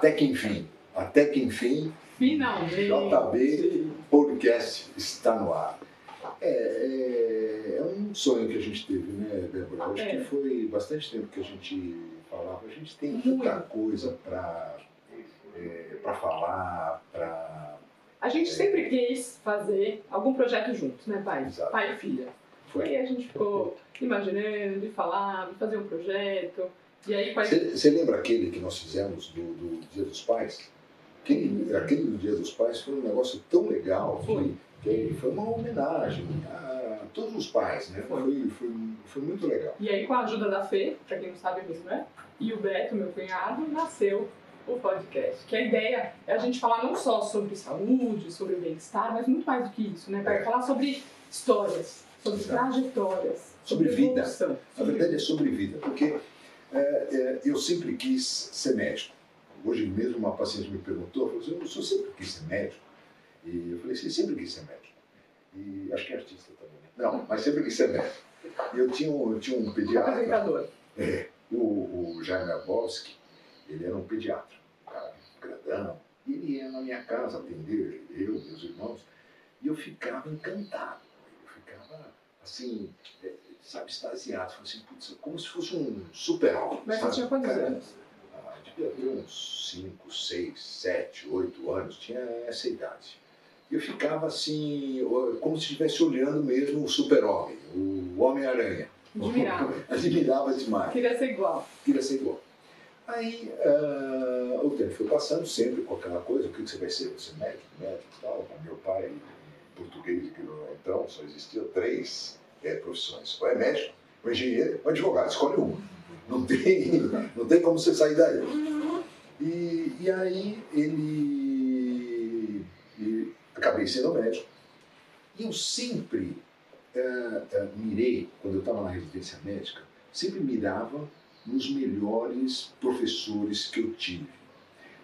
Até que enfim, até que enfim, Finalmente. JB Podcast está no ar. É, é, é um sonho que a gente teve, né, Débora? Acho É. que foi bastante tempo que a gente falava. A gente tem Muito. tanta coisa para é, pra falar, para. A gente sempre quis fazer algum projeto juntos, né, pai? Exato. Pai e filha. E aí a gente ficou imaginando, e falava, fazer um projeto. E aí. Você lembra aquele que nós fizemos do, do Dia dos Pais? Aquele, aquele do Dia dos Pais foi um negócio tão legal Foi. que, que foi uma homenagem a todos os pais, né? Foi. Foi, foi, foi muito legal. E aí, com a ajuda da Fê, pra quem não sabe mesmo, né? E o Beto, meu cunhado, nasceu o podcast. Que a ideia é a gente falar não só sobre saúde, sobre bem-estar, mas muito mais do que isso, né? Para É. falar sobre histórias, sobre Exato. trajetórias, Sobre sobre, vida. evolução. Sobre verdade é sobre vida, porque eu sempre quis ser médico. Hoje mesmo uma paciente me perguntou, falou assim, o senhor sempre quis ser médico? E eu falei assim, sempre quis ser médico. E acho que é artista também. né? Não, mas sempre quis ser médico. E eu tinha um, eu tinha um pediatra, é, o, o Jaime Abowski, ele era um pediatra, um cara grandão. E ele ia na minha casa atender, eu, meus irmãos, e eu ficava encantado. Eu ficava, assim, é, sabe, extasiado. Falei assim, putz, como se fosse um super-homem. Mas você tinha quantos Cara, anos? ah, devia ter uns 5, 6, 7, 8 anos, tinha essa idade. E eu ficava assim, como se estivesse olhando mesmo o super-homem, o Homem-Aranha. Admirava. Admirava demais Queria ser igual. queria ser igual. Aí ah, o tempo foi passando, sempre com aquela coisa, o que você vai ser? Você é médico, médico e tal. Meu pai, em português, que é então, só existiam três eh, profissões. Ou é médico, ou engenheiro, ou advogado, escolhe uma. Não tem, não tem como você sair daí. E, e aí ele, e acabei sendo médico. E eu sempre eh, eh, mirei, quando eu estava na residência médica, sempre mirava nos melhores professores que eu tive.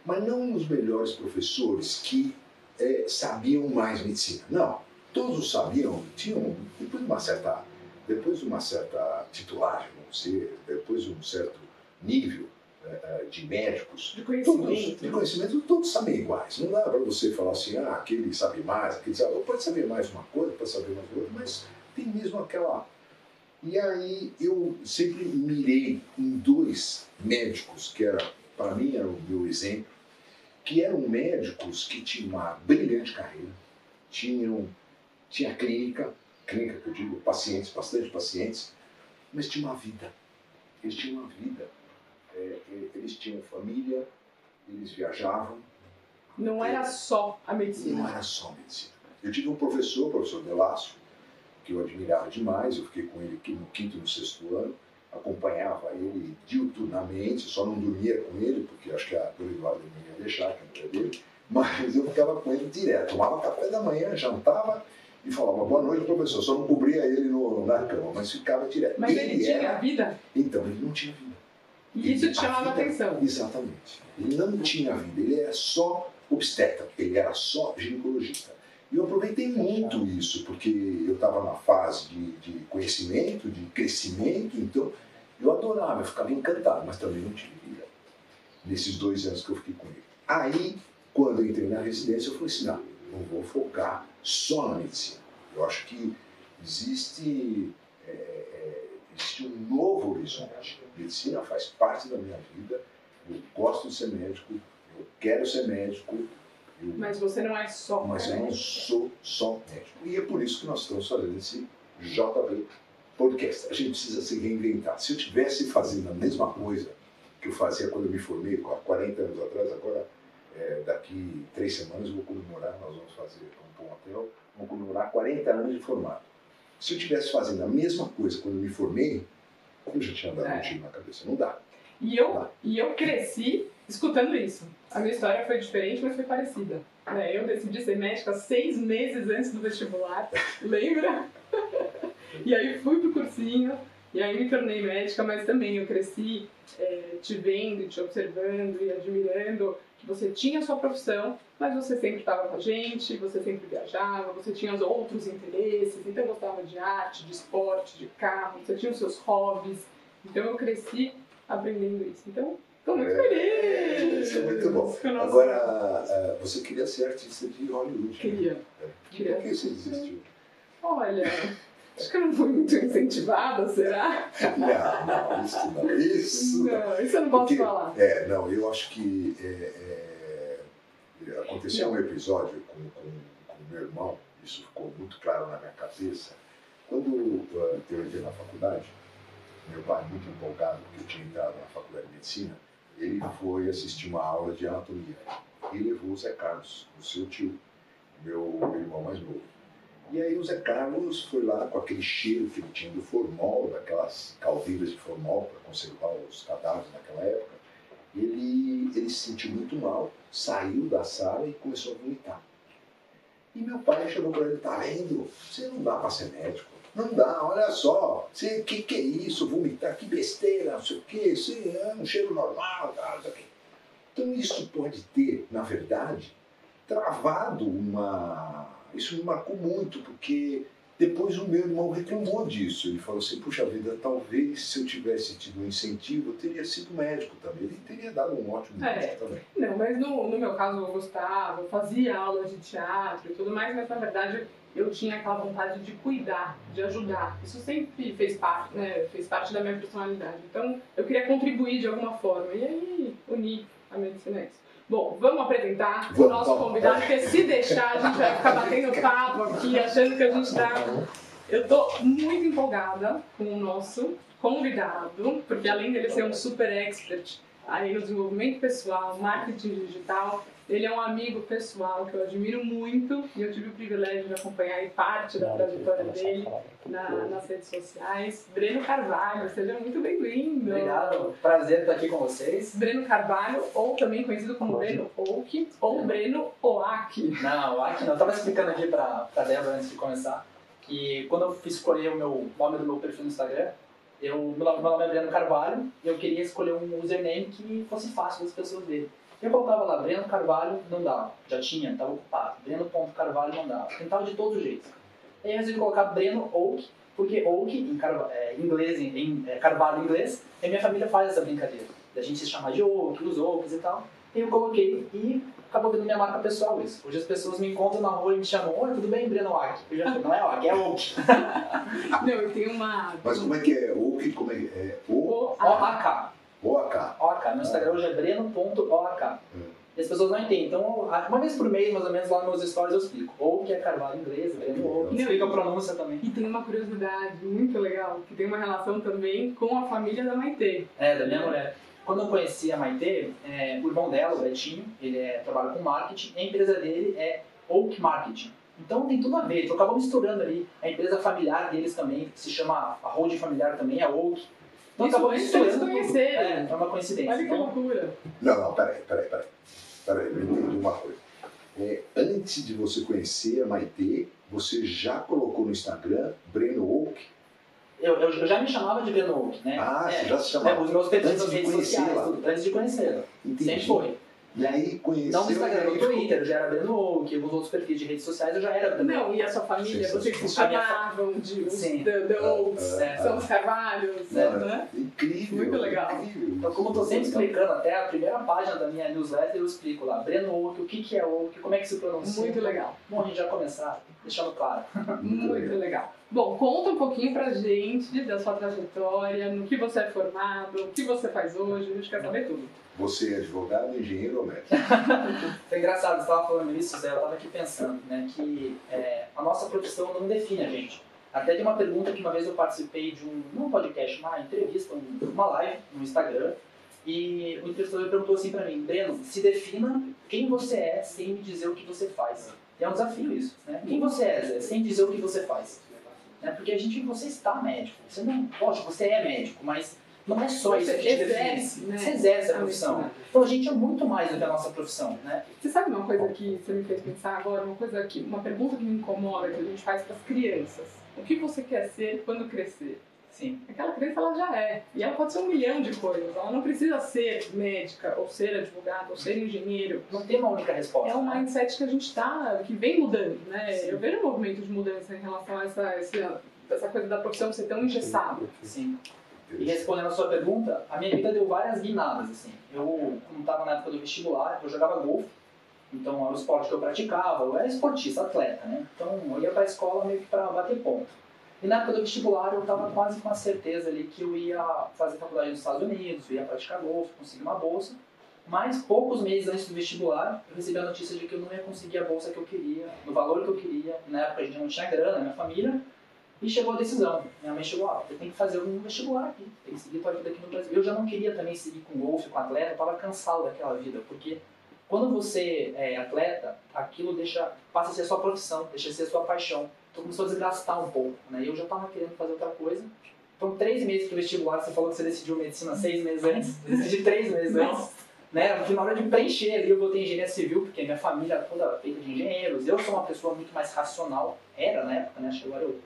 Mas não nos melhores professores que eh, sabiam mais medicina. Não, todos sabiam, tinham, depois de uma certa, depois de uma certa titulagem, vamos dizer, depois de um certo nível eh, de médicos, De Todos, conhecimento. de conhecimento, todos sabem iguais. Não dá para você falar assim, ah, aquele sabe mais, aquele sabe. Pode saber mais uma coisa, pode saber mais outra, mas tem mesmo aquela. E aí eu sempre mirei em dois médicos, que era, para mim, era o meu exemplo, que eram médicos que tinham uma brilhante carreira, tinham, tinha clínica, clínica que eu digo, pacientes, bastante pacientes, mas tinha uma vida. Eles tinham uma vida. É, é, eles tinham família, eles viajavam, Não era só a não medicina. era só medicina. Eu tive um professor, o professor Delasso, que eu admirava demais, eu fiquei com ele aqui no quinto e no sexto ano, acompanhava ele diuturnamente, só não dormia com ele, porque acho que a Dona Eduardo não ia deixar, que não era dele, mas eu ficava com ele direto, tomava café da manhã, jantava e falava boa noite, professor, só não cobria ele no, na cama, mas ficava direto. Mas ele tinha era- vida Então, ele não tinha vida. e isso te A chamava vida- atenção. Exatamente. Ele não tinha vida, ele era só obstetra, ele era só ginecologista. E eu aproveitei muito isso, porque eu estava na fase de, de conhecimento, de crescimento, então eu adorava, eu ficava encantado, mas também não tive vida. Nesses dois anos que eu fiquei com ele. Aí, quando eu entrei na residência, eu falei assim, não, vou focar só na medicina. Eu acho que existe, é, é, existe um novo horizonte. Medicina faz parte da minha vida, eu gosto de ser médico, eu quero ser médico, eu Mas você não é só. mas eu não sou só médico. E é por isso que nós estamos fazendo esse JB Podcast. A gente precisa se reinventar. Se eu tivesse fazendo a mesma coisa que eu fazia quando eu me formei, há 40 anos atrás, agora, é, daqui três semanas, eu vou comemorar, nós vamos fazer um hotel, vamos comemorar 40 anos de formado. Se eu tivesse fazendo a mesma coisa quando me formei, eu já tinha dado É. um tiro na cabeça. Não dá. E eu, e eu cresci escutando isso. A minha história foi diferente, mas foi parecida. né? Eu decidi ser médica seis meses antes do vestibular, lembra? E aí fui pro cursinho, e aí me tornei médica, mas também eu cresci eh, te vendo, te observando e admirando você tinha a sua profissão, mas você sempre estava com a gente, você sempre viajava, você tinha os outros interesses, então gostava de arte, de esporte, de carro, você tinha os seus hobbies. Então eu cresci aprendendo isso. Então, Tô muito É, feliz! Isso é muito bom. Agora, eh, você queria ser artista de Hollywood. né? Queria. E Por que você desistiu? Olha, acho que eu não fui muito incentivada, será? Não, não, isso não. Isso não. Não, isso eu não posso Porque- falar. É, não, eu acho que é, é, aconteceu um episódio com, com meu irmão, isso ficou muito claro na minha cabeça. Quando eh, eu entrei na faculdade, meu pai, muito empolgado, porque eu tinha entrado na faculdade de medicina, ele foi assistir uma aula de anatomia. E levou o Zé Carlos, o seu tio, meu, meu irmão mais novo. E aí o Zé Carlos foi lá com aquele cheiro que ele tinha do formol, daquelas caldeiras de formol para conservar os cadáveres naquela época. Ele, ele se sentiu muito mal, saiu da sala e começou a vomitar. E meu pai chegou para ele, tá vendo? Você não dá para ser médico. Não dá, olha só. O que, que é isso? Vomitar, que besteira, não sei o quê. Isso é um cheiro normal, tá. Então isso pode ter, na verdade, travado uma. Isso me marcou muito, porque depois o meu irmão reclamou disso. Ele falou assim: puxa vida, talvez se eu tivesse tido um incentivo, eu teria sido médico também. Ele teria dado um ótimo É. médico também. Não, mas no, no meu caso eu gostava, eu fazia aulas de teatro e tudo mais, mas na verdade eu tinha aquela vontade de cuidar, de ajudar. Isso sempre fez parte, né? Fez parte da minha personalidade. Então eu queria contribuir de alguma forma. E aí uni a medicina isso. Bom, vamos apresentar o nosso convidado, porque se deixar a gente vai ficar batendo papo aqui, achando que a gente tá eu tô muito empolgada com o nosso convidado, porque além dele ser um super expert aí no desenvolvimento pessoal, marketing digital, ele é um amigo pessoal que eu admiro muito e eu tive o privilégio de acompanhar aí parte da trajetória dele na- nas redes sociais. Breno Carvalho, seja muito bem-vindo. Obrigado, prazer estar aqui com vocês. Breno Carvalho, ou também conhecido como Breno Oak, ou Breno Oak. Não, aqui não. Eu tava explicando aqui pra, pra Débora antes de começar que quando eu fiz escolher o meu nome do meu perfil no Instagram, eu, meu nome meu nome é Breno Carvalho e eu queria escolher um username que fosse fácil das pessoas verem. Eu colocava lá Breno Carvalho, não dava. Já tinha, estava ocupado. Breno.carvalho não dava. Tentava de todos os jeitos. Aí eu resolvi colocar Breno Oak, porque Oak, em, Carva- é, em inglês, em, em é, Carvalho em inglês, e minha família faz essa brincadeira. Da gente se chamar de Oak, os Oaks e tal. E eu coloquei e acabou vendo minha marca pessoal isso. Hoje as pessoas me encontram na rua e me chamam, oi, tudo bem, Breno Oak? Eu já falei, não é Oak, é Oak. Não, eu tenho uma. Mas como é que é? O que como é que é? O O- O-A-K. Ou a K? OAK. Meu Instagram hoje é breno.oak. Hum. E as pessoas não entendem. Então, uma vez por mês, mais ou menos, lá nos meus stories eu explico. Ou que é carvalho em inglês, Breno Oak. Não. Explica a pronúncia também. E tem uma curiosidade muito legal, que tem uma relação também com a família da Maitê. É, da minha mulher. Quando eu conheci a Maitê, é, o irmão dela, o Betinho, ele é, trabalha com marketing, e a empresa dele é Oak Marketing. Então tem tudo a ver, então acabou misturando ali. A empresa familiar deles também, que se chama, a holding familiar também é Oak. Então Isso acabou antes misturando tudo. conhecerem. É, é uma coincidência. Olha que Então, loucura. Não, não, peraí, peraí, peraí. Peraí, eu entendi uma coisa. É, antes de você conhecer a Maitê, você já colocou no Instagram Breno Oak? eu, eu, eu já me chamava de Breno Oak, né? Ah, é, você já se é, chamava. os meus perfis Antes nas de redes sociais, conhecê-la. tudo, antes de conhecê-la. Entendi. Sempre foi. E aí conheceu. Não no Instagram, no Twitter, eu já era Breno Oak, alguns outros perfis de redes sociais eu já era Breno Não, e a sua família, vocês se chamavam de os. The, the Oaks, É. são os Carvalhos, É. né? Incrível. Muito legal. Incrível. Então, como eu tô sempre explicando, até a primeira página da minha newsletter eu explico lá, Breno Oak, o que, que é Oak, como é que se pronuncia. Muito legal, Bom, a gente já começar deixando claro. muito legal. Bom, conta um pouquinho pra gente da sua trajetória, no que você é formado, o que você faz hoje, a gente quer saber tudo. Você é advogado, engenheiro ou médico? Foi engraçado, você estava falando isso, Zé, eu estava aqui pensando, né, que é, a nossa profissão não define a gente. Até de uma pergunta que uma vez eu participei de um, não um podcast, uma entrevista, um- uma live no Instagram, e o entrevistador perguntou assim para mim, Breno, se defina quem você é sem me dizer o que você faz. E é um desafio isso, né? Quem você é, Zé, sem dizer o que você faz. Né? Porque a gente, você está médico, você não, lógico, você é médico, mas não é só isso Você exerce, né, Você exerce a profissão. Então a gente é muito mais do que a nossa profissão, né? Você sabe uma coisa que você me fez pensar agora? Uma coisa que, uma pergunta que me incomoda que a gente faz para as crianças. O que você quer ser quando crescer? Sim. Aquela criança ela já é. E ela pode ser um milhão de coisas. Ela não precisa ser médica, ou ser advogado, ou ser engenheiro. Não tem uma única resposta. É um né? mindset que a gente está, que vem mudando, né? Sim. Eu vejo um movimento de mudança em relação a essa, essa, essa coisa da profissão ser tão engessada. Sim. E respondendo a sua pergunta, a minha vida deu várias guinadas, assim. Eu, como estava na época do vestibular, eu jogava golfe, então era o esporte que eu praticava, eu era esportista, atleta, né? Então eu ia para a escola meio que para bater ponto. E na época do vestibular eu estava quase com a certeza ali que eu ia fazer faculdade nos Estados Unidos, ia praticar golfe, conseguir uma bolsa. Mas poucos meses antes do vestibular, eu recebi a notícia de que eu não ia conseguir a bolsa que eu queria, no valor que eu queria. Na época a gente não tinha grana, minha família. E chegou a decisão. Minha mãe chegou, ah, você tem que fazer um vestibular aqui, tem que seguir tua vida aqui no Brasil. Eu já não queria também seguir com golfe, com atleta, eu estava cansado daquela vida, porque quando você é atleta, aquilo deixa, passa a ser a sua profissão, deixa a ser a sua paixão. Então começou a desgastar um pouco, né? E eu já estava querendo fazer outra coisa. Então, três meses para o vestibular, você falou que você decidiu medicina seis meses antes, eu decidi três meses antes. Né? Na hora de preencher ali, eu botei engenharia civil, porque minha família toda feita de engenheiros. Eu sou uma pessoa muito mais racional, era na época, né? Acho que agora eu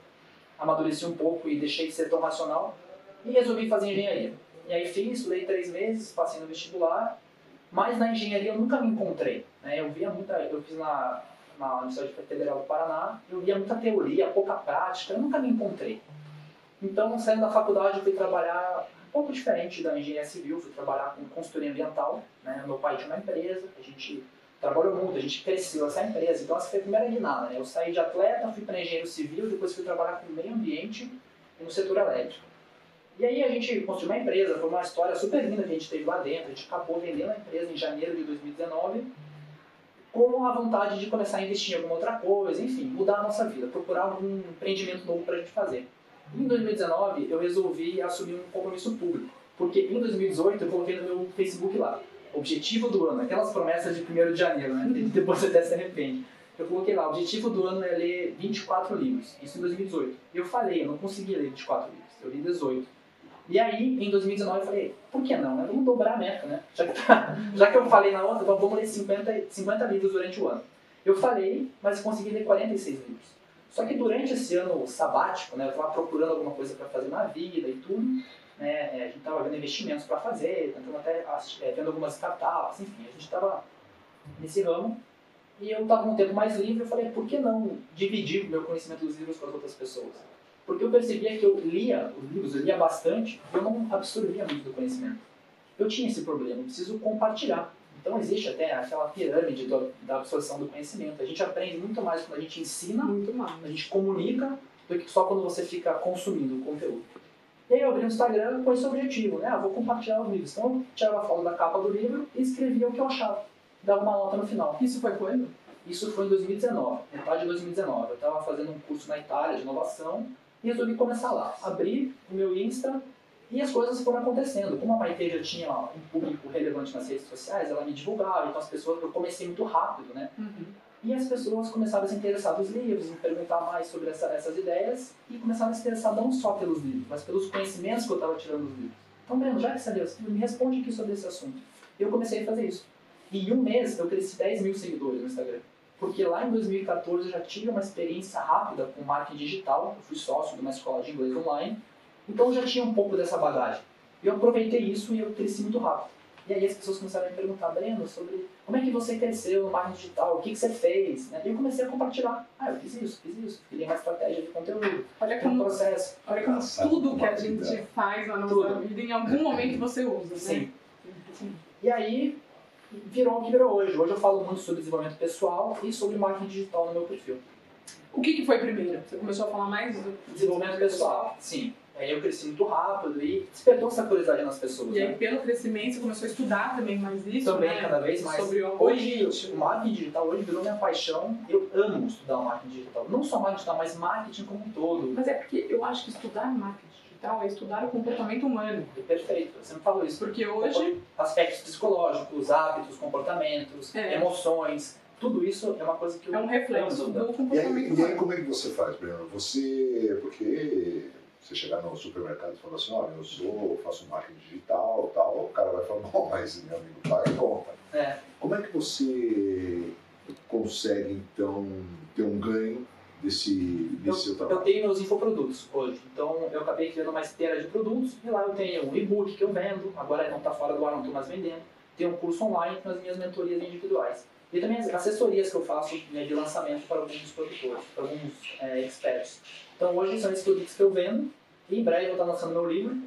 amadureci um pouco e deixei de ser tão racional. E resolvi fazer engenharia. E aí fiz, estudei três meses, passei no vestibular, mas na engenharia eu nunca me encontrei. Né? Eu via muita, eu fiz na, na Universidade Federal do Paraná, eu via muita teoria, pouca prática, eu nunca me encontrei. Então, saindo da faculdade, eu fui trabalhar um pouco diferente da engenharia civil, fui trabalhar com consultoria ambiental. Né? Meu pai tinha uma empresa, a gente trabalhou muito, a gente cresceu essa empresa. Então, essa foi a primeira guinada. Né? Eu saí de atleta, fui para engenheiro civil, depois fui trabalhar com meio ambiente e no setor elétrico. E aí a gente construiu uma empresa, foi uma história super linda que a gente teve lá dentro. A gente acabou vendendo a empresa em janeiro de 2019 com a vontade de começar a investir em alguma outra coisa, enfim, mudar a nossa vida, procurar algum empreendimento novo para a gente fazer. Em 2019, eu resolvi assumir um compromisso público, porque em 2018 eu coloquei no meu Facebook lá, objetivo do ano, aquelas promessas de 1 de janeiro, né? Depois você até se arrepende. Eu coloquei lá, o objetivo do ano é ler 24 livros, isso em 2018. Eu falei, eu não consegui ler 24 livros, eu li 18. E aí, em 2019, eu falei, por que não? Né? Vamos dobrar a meta, né? Já que, tá, já que eu falei na outra, então vamos ler 50, 50 livros durante o ano. Eu falei, mas consegui ler 46 livros. Só que durante esse ano sabático, né, eu estava procurando alguma coisa para fazer na vida e tudo, né, é, a gente estava vendo investimentos para fazer, tentando até é, vendo algumas startups, enfim, a gente estava nesse ramo. E eu estava um tempo mais livre, eu falei, por que não dividir o meu conhecimento dos livros com as outras pessoas? Porque eu percebia que eu lia os livros, eu lia bastante, eu não absorvia muito do conhecimento. Eu tinha esse problema, eu preciso compartilhar. Então existe até aquela pirâmide do, da absorção do conhecimento. A gente aprende muito mais quando a gente ensina, muito mais. a gente comunica, do que só quando você fica consumindo o conteúdo. E aí eu abri o Instagram com esse objetivo, né? Ah, vou compartilhar os livros. Então eu tirava a foto da capa do livro e escrevia o que eu achava. Dava uma nota no final. Isso foi quando? Isso foi em 2019, metade de 2019. Eu estava fazendo um curso na Itália de inovação e resolvi começar lá. Abri o meu Insta e as coisas foram acontecendo. Como a Maite já tinha um público relevante nas redes sociais, ela me divulgava, então as pessoas, eu comecei muito rápido, né? Uhum. E as pessoas começaram a se interessar nos livros, em perguntar mais sobre essa, essas ideias e começaram a se interessar não só pelos livros, mas pelos conhecimentos que eu estava tirando dos livros. Então, Breno, já que você leu esse livro, me responde aqui sobre esse assunto. E eu comecei a fazer isso. E em um mês eu cresci 10 mil seguidores no Instagram. Porque lá em 2014 eu já tive uma experiência rápida com marketing digital, eu fui sócio de uma escola de inglês online, então eu já tinha um pouco dessa bagagem. E eu aproveitei isso e eu cresci muito rápido. E aí as pessoas começaram a me perguntar, Breno, sobre como é que você cresceu no marketing digital, o que, que você fez? Né? E eu comecei a compartilhar. Ah, eu fiz isso, fiz isso. Criei uma estratégia de conteúdo, olha como, um processo. Olha como tudo que a gente faz na nossa tudo. vida, em algum momento você usa, né? Sim. Sim. E aí, virou o que virou hoje. Hoje eu falo muito sobre desenvolvimento pessoal e sobre marketing digital no meu perfil. O que, que foi primeiro? Você começou a falar mais do desenvolvimento pessoal? Sim. Aí eu cresci muito rápido e despertou essa curiosidade nas pessoas. E aí, né? pelo crescimento, você começou a estudar também mais isso? Também, né? cada vez mais. Sobre o hoje, o marketing digital hoje virou minha paixão. Eu amo estudar o marketing digital. Não só marketing digital, mas marketing como um todo. Mas é porque eu acho que estudar marketing digital é estudar o comportamento humano. Perfeito, você me falou isso. Porque hoje... Aspectos psicológicos, hábitos, comportamentos, é. emoções tudo isso é uma coisa que eu É um reflexo do comportamento. E aí, e aí, como é que você faz, Breno? Você. Porque você chegar no supermercado e falar assim, olha, eu sou, faço marketing digital tal, o cara vai falar, bom, mas meu amigo, paga a conta. É. Como é que você consegue, então, ter um ganho desse, desse eu, seu trabalho? Eu tenho meus infoprodutos hoje. Então, eu acabei criando uma esteira de produtos e lá eu tenho um e-book que eu vendo, agora não está fora do ar, não estou mais vendendo. Tenho um curso online com as minhas mentorias individuais. E também as assessorias que eu faço né, de lançamento para alguns produtores, para alguns é, experts. Então hoje são esses produtos que eu vendo. E em breve eu vou estar lançando meu livro.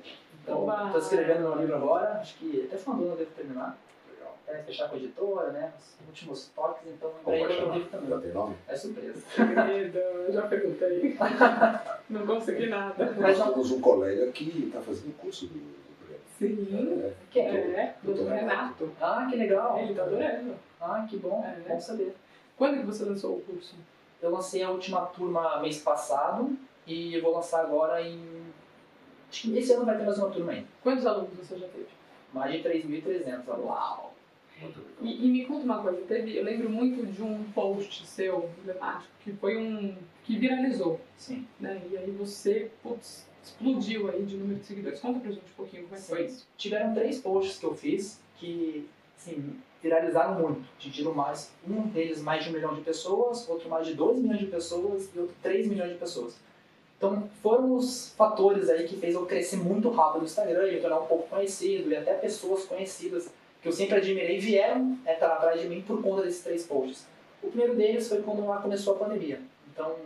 Então, estou escrevendo meu livro agora, acho que até final do ano eu devo terminar. Legal. Até fechar com a editora, né? Os últimos toques, então em breve eu chamar? livro Já também. tem nome? É surpresa. Eu já perguntei. Não consegui nada. Nós temos um colega que está fazendo curso do, Breno. Sim. É, Quem? É, doutor Doutor Renato. Ah, que legal. Ele tá adorando. Ah, que bom. É. Bom saber. Quando que você lançou o curso? Eu lancei a última turma mês passado e eu vou lançar agora em. Acho que esse ano vai ter mais uma turma ainda. Quantos alunos você já teve? Mais de 3.300 alunos. Uau! muito legal. E, e me conta uma coisa, teve, eu lembro muito de um post seu, emblemático, que foi um. que viralizou, Sim. né? E aí você, putz, explodiu aí de número de seguidores. Conta pra gente um pouquinho como é que foi isso. Tiveram três posts que eu fiz que, assim, viralizaram muito. Atingiram mais, um deles mais de um milhão de pessoas, outro mais de dois milhões de pessoas e outro três milhões de pessoas. Então, foram os fatores aí que fez eu crescer muito rápido no Instagram e me tornar um pouco conhecido e até pessoas conhecidas que eu sempre admirei vieram é, estar atrás de mim por conta desses três posts. O primeiro deles foi quando lá começou a pandemia. Então,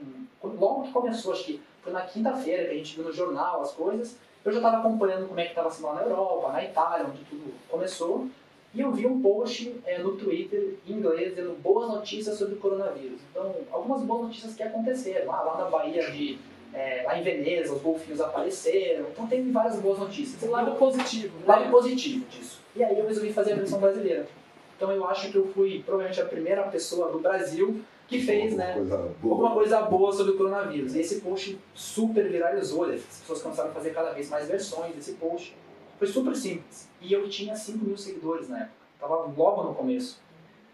logo que começou, acho que foi na quinta-feira que a gente viu no jornal as coisas, eu já estava acompanhando como é que estava sendo lá na Europa, na Itália, onde tudo começou, e eu vi um post é, no Twitter em inglês dizendo boas notícias sobre o coronavírus. Então, algumas boas notícias que aconteceram. Ah, lá na Bahia de. é, lá em Veneza, os golfinhos apareceram. Então, teve várias boas notícias. O lado positivo, né? lado positivo disso. E aí eu resolvi fazer a versão brasileira. Então eu acho que eu fui provavelmente a primeira pessoa do Brasil que fez, Alguma né? Coisa boa. Alguma coisa boa sobre o coronavírus. E esse post super viralizou, né? as pessoas começaram a fazer cada vez mais versões desse post. Foi super simples. E eu tinha 5 mil seguidores na época. Tava logo no começo.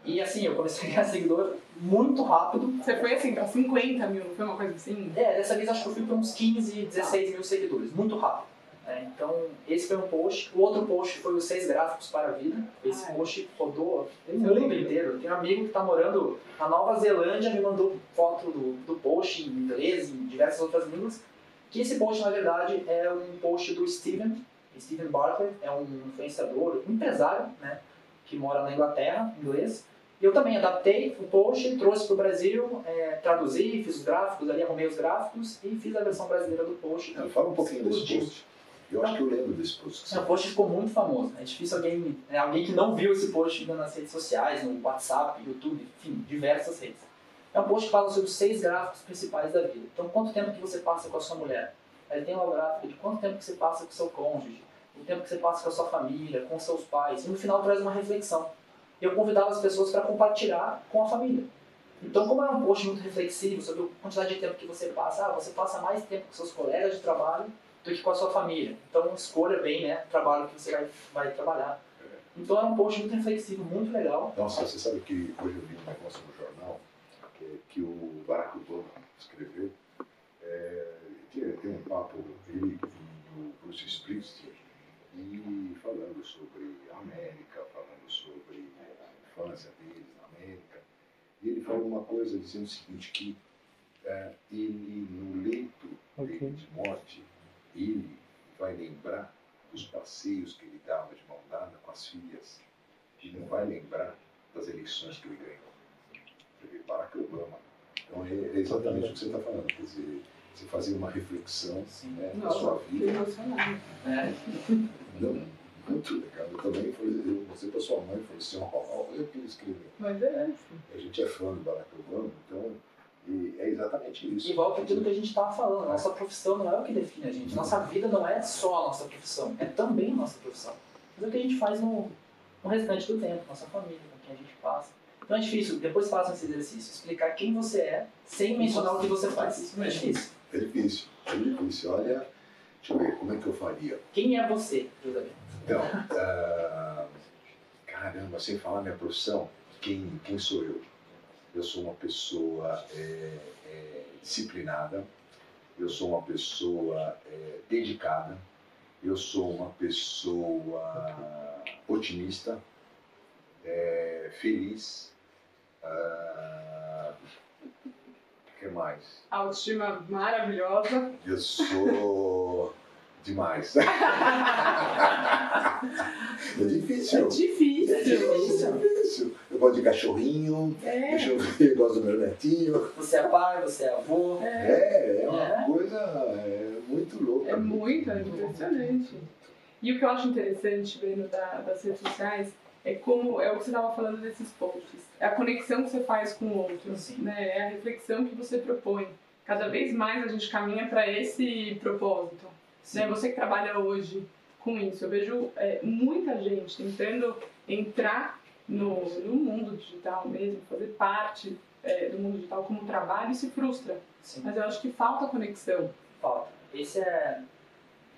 E assim, eu comecei a ganhar seguidor muito rápido. Você foi assim pra 50 mil, não foi uma coisa assim? É, dessa vez acho que eu fui para uns 15, 16 mil seguidores, muito rápido. Né? então, esse foi um post. O outro post foi os seis gráficos para a vida. Esse Ah, é. post rodou o mundo lembro. inteiro. Eu tenho um amigo que está morando na Nova Zelândia, me mandou foto do, do post em inglês, em diversas outras línguas. Que esse post, na verdade, é um post do Steven, Steven Bartlett, é um influenciador, um empresário, né? Que mora na Inglaterra, inglês. E eu também adaptei o post, trouxe para o Brasil, é, traduzi, fiz os gráficos ali, arrumei os gráficos e fiz a versão brasileira do post. É, Fala um pouquinho desse post. Eu acho que eu lembro desse post. Esse post ficou muito famoso. É difícil alguém, é, alguém que não viu esse post ainda nas redes sociais, no WhatsApp, YouTube, enfim, diversas redes. É um post que fala sobre os seis gráficos principais da vida. Então, quanto tempo que você passa com a sua mulher? Aí tem lá o gráfico de quanto tempo que você passa com o seu cônjuge, o tempo que você passa com a sua família, com seus pais. E no final traz uma reflexão. E eu convidava as pessoas para compartilhar com a família. Então, como é um post muito reflexivo sobre a quantidade de tempo que você passa, ah, você passa mais tempo com seus colegas de trabalho do que com a sua família. Então, escolha bem né, o trabalho que você vai, vai trabalhar. Então, era um post muito reflexivo, muito legal. Nossa, você sabe que hoje eu vi um negócio no jornal que, que o Barack Obama escreveu. É, tinha- tem um papo, ele e o Bruce Springsteen, e falando sobre a América, falando sobre a infância deles na América. E ele falou uma coisa dizendo o seguinte, que é, ele, no leito dele de morte, ele vai lembrar dos passeios que ele dava de mão dada com as filhas. E não vai lembrar das eleições que ele ganhou. Dizer, Barack Obama. Então é, é exatamente o que você está falando. Quer dizer, você fazer uma reflexão Sim. né, da sua vida. né? Não, muito legal. Eu também falei, eu mostrei para sua mãe e falei assim, olha o que ele escreveu. Mas é isso. A gente é fã do Barack Obama, então e é exatamente isso. E volta aquilo que a gente estava falando, nossa profissão não é o que define a gente. Nossa vida não é só a nossa profissão, é também a nossa profissão. Mas é o que a gente faz no, no restante do tempo, nossa família, com quem a gente passa. Então é difícil, depois façam esse exercício, explicar quem você é sem mencionar o que você faz. Isso É difícil. É difícil, é difícil. Olha, deixa eu ver, como é que eu faria? Quem é você, José? Então, ah, caramba, sem falar minha profissão, quem, quem sou eu? Eu sou uma pessoa é, é, disciplinada, eu sou uma pessoa é, dedicada, eu sou uma pessoa otimista, é, feliz. O que mais? Autoestima maravilhosa. Eu sou demais. é difícil. É difícil. É difícil. difícil. Gosto de cachorrinho, É. eu gosto do meu netinho. Você é pai, você é avô. É, É, é uma É. coisa é, muito louca. é muito, é impressionante. E o que eu acho interessante, Breno, da, das redes sociais, é como é o que você estava falando desses posts. É a conexão que você faz com o outro, Sim. né? É a reflexão que você propõe. Cada vez mais a gente caminha para esse propósito. Né? Você que trabalha hoje com isso, eu vejo é, muita gente tentando entrar no, no mundo digital mesmo, fazer parte é, do mundo digital como trabalho e se frustra. Sim. Mas eu acho que falta conexão. falta. Esse é,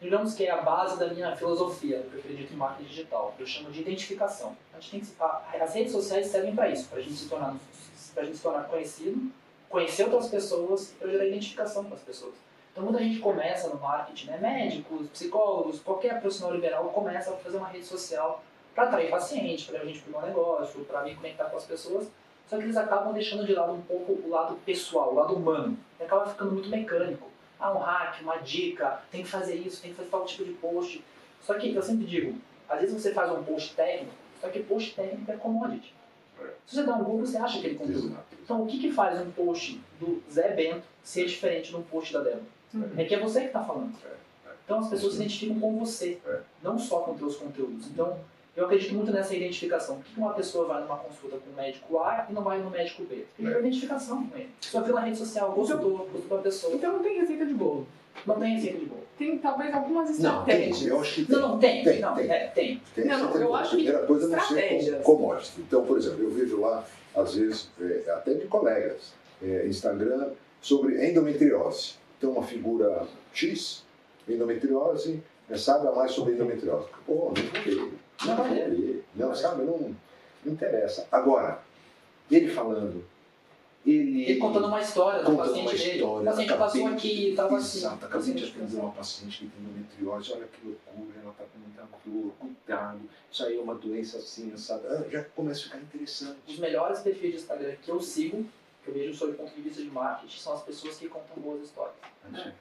digamos que é a base da minha filosofia, do que eu acredito em marketing digital. Eu chamo de identificação. A gente tem que, a- as redes sociais servem para isso, para a gente se tornar, para gente se tornar conhecido, conhecer outras pessoas e para gerar identificação com as pessoas. Então, quando a gente começa no marketing, né, médicos, psicólogos, qualquer profissional liberal começa a fazer uma rede social para atrair paciente, para a gente pegar um negócio, para me conectar com as pessoas. Só que eles acabam deixando de lado um pouco o lado pessoal, o lado humano. E acaba ficando muito mecânico. Ah, um hack, uma dica, tem que fazer isso, tem que fazer tal tipo de post. Só que eu sempre digo, às vezes você faz um post técnico, só que post técnico é commodity. É. Se você dá um Google, você acha aquele conteúdo. Então, o que, que faz um post do Zé Bento ser diferente de um post da Débora? É que é você que está falando. Então, as pessoas se identificam com você, É. não só com teus conteúdos. Então, eu acredito muito nessa identificação. Por que uma pessoa vai numa consulta com o médico A e não vai no médico B? Porque é identificação com ele. Só viu na rede social, gostou, gostou da pessoa. Então não tem receita de bolo. Não tem receita de bolo. Tem talvez algumas Não, tem, estratégias. eu acho que tem. Não, não, tem. Tem, não, tem. É, tem. Tem Não, não, eu acho A primeira que coisa é não ser estratégias. com- commodity. Então, por exemplo, eu vejo lá, às vezes, é, até de colegas, é, Instagram, sobre endometriose. Então, uma figura X, endometriose, né, sabe mais sobre endometriose. Pô, não ler. Não vou ler. Não, sabe, não, não interessa. Agora, ele falando, ele... Ele contando uma história do contando paciente uma dele. história. O paciente acabei passou aqui, estava assim. Exato, acabei de atender uma paciente que tem endometriose, olha que loucura, ela está com muita dor, cuidado, isso aí é uma doença assim, sabe? Ah, já começa a ficar Os interessante. melhores perfis de Instagram que eu sigo, eu vejo sob o ponto de vista de marketing, são as pessoas que contam boas histórias.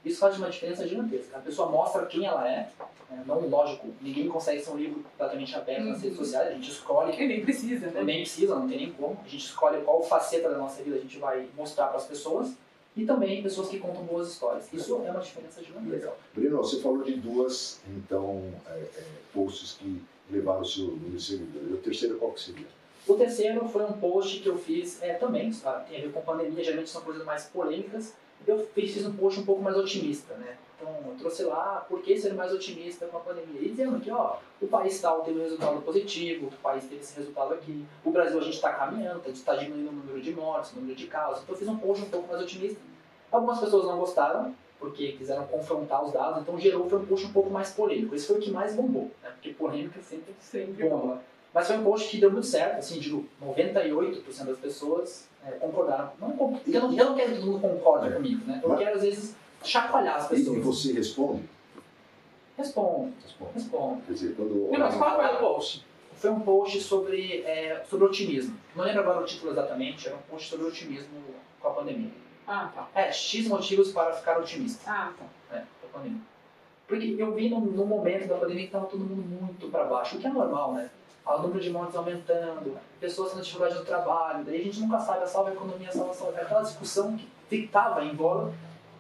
Isso faz uma diferença gigantesca. A pessoa mostra quem ela é, né? não, lógico, ninguém consegue ser um livro completamente aberto nas Uhum. redes sociais, a gente escolhe, E nem precisa, né? nem precisa, não tem nem como, a gente escolhe qual faceta da nossa vida a gente vai mostrar para as pessoas, e também pessoas que contam boas histórias. Isso é uma diferença gigantesca. Legal. Breno, você falou de duas, então, é, é, posts que levaram o seu número de seguidores. E o terceiro qual que seria? O terceiro foi um post que eu fiz é, também, tá? tem a ver com pandemia, geralmente são coisas mais polêmicas. Eu fiz, fiz um post um pouco mais otimista, né? Então eu trouxe lá por que ser mais otimista com a pandemia. E dizendo que ó, o país tal teve um resultado positivo, o país teve esse resultado aqui, o Brasil a gente está caminhando, está diminuindo o número de mortes, o número de casos. Então eu fiz um post um pouco mais otimista. Algumas pessoas não gostaram, porque quiseram confrontar os dados, então gerou foi um post um pouco mais polêmico. Esse foi o que mais bombou, né? Porque polêmica sempre Sempre bom. bomba. Mas foi um post que deu muito certo, assim, digo, 98% das pessoas é, concordaram. Não, eu, não, eu não quero que todo mundo concorde comigo, né? Eu Mas- quero, às vezes, chacoalhar as E, e pessoas. você responde? Respondo, Responde. respondo. Quer dizer, quando... Mas qual é o post? Foi um post sobre, é, sobre otimismo. Não lembro agora o título exatamente, era um post sobre otimismo com a pandemia. Ah, tá. É, X motivos para ficar otimista. Ah, tá. É, com a pandemia. Porque eu vi no, no momento da pandemia que estava todo mundo muito para baixo, o que é normal, né? O número de mortes aumentando, pessoas tendo dificuldade no trabalho, daí a gente nunca sabe, a salva a economia, a salva a saúde. Aquela discussão que ficava em voga,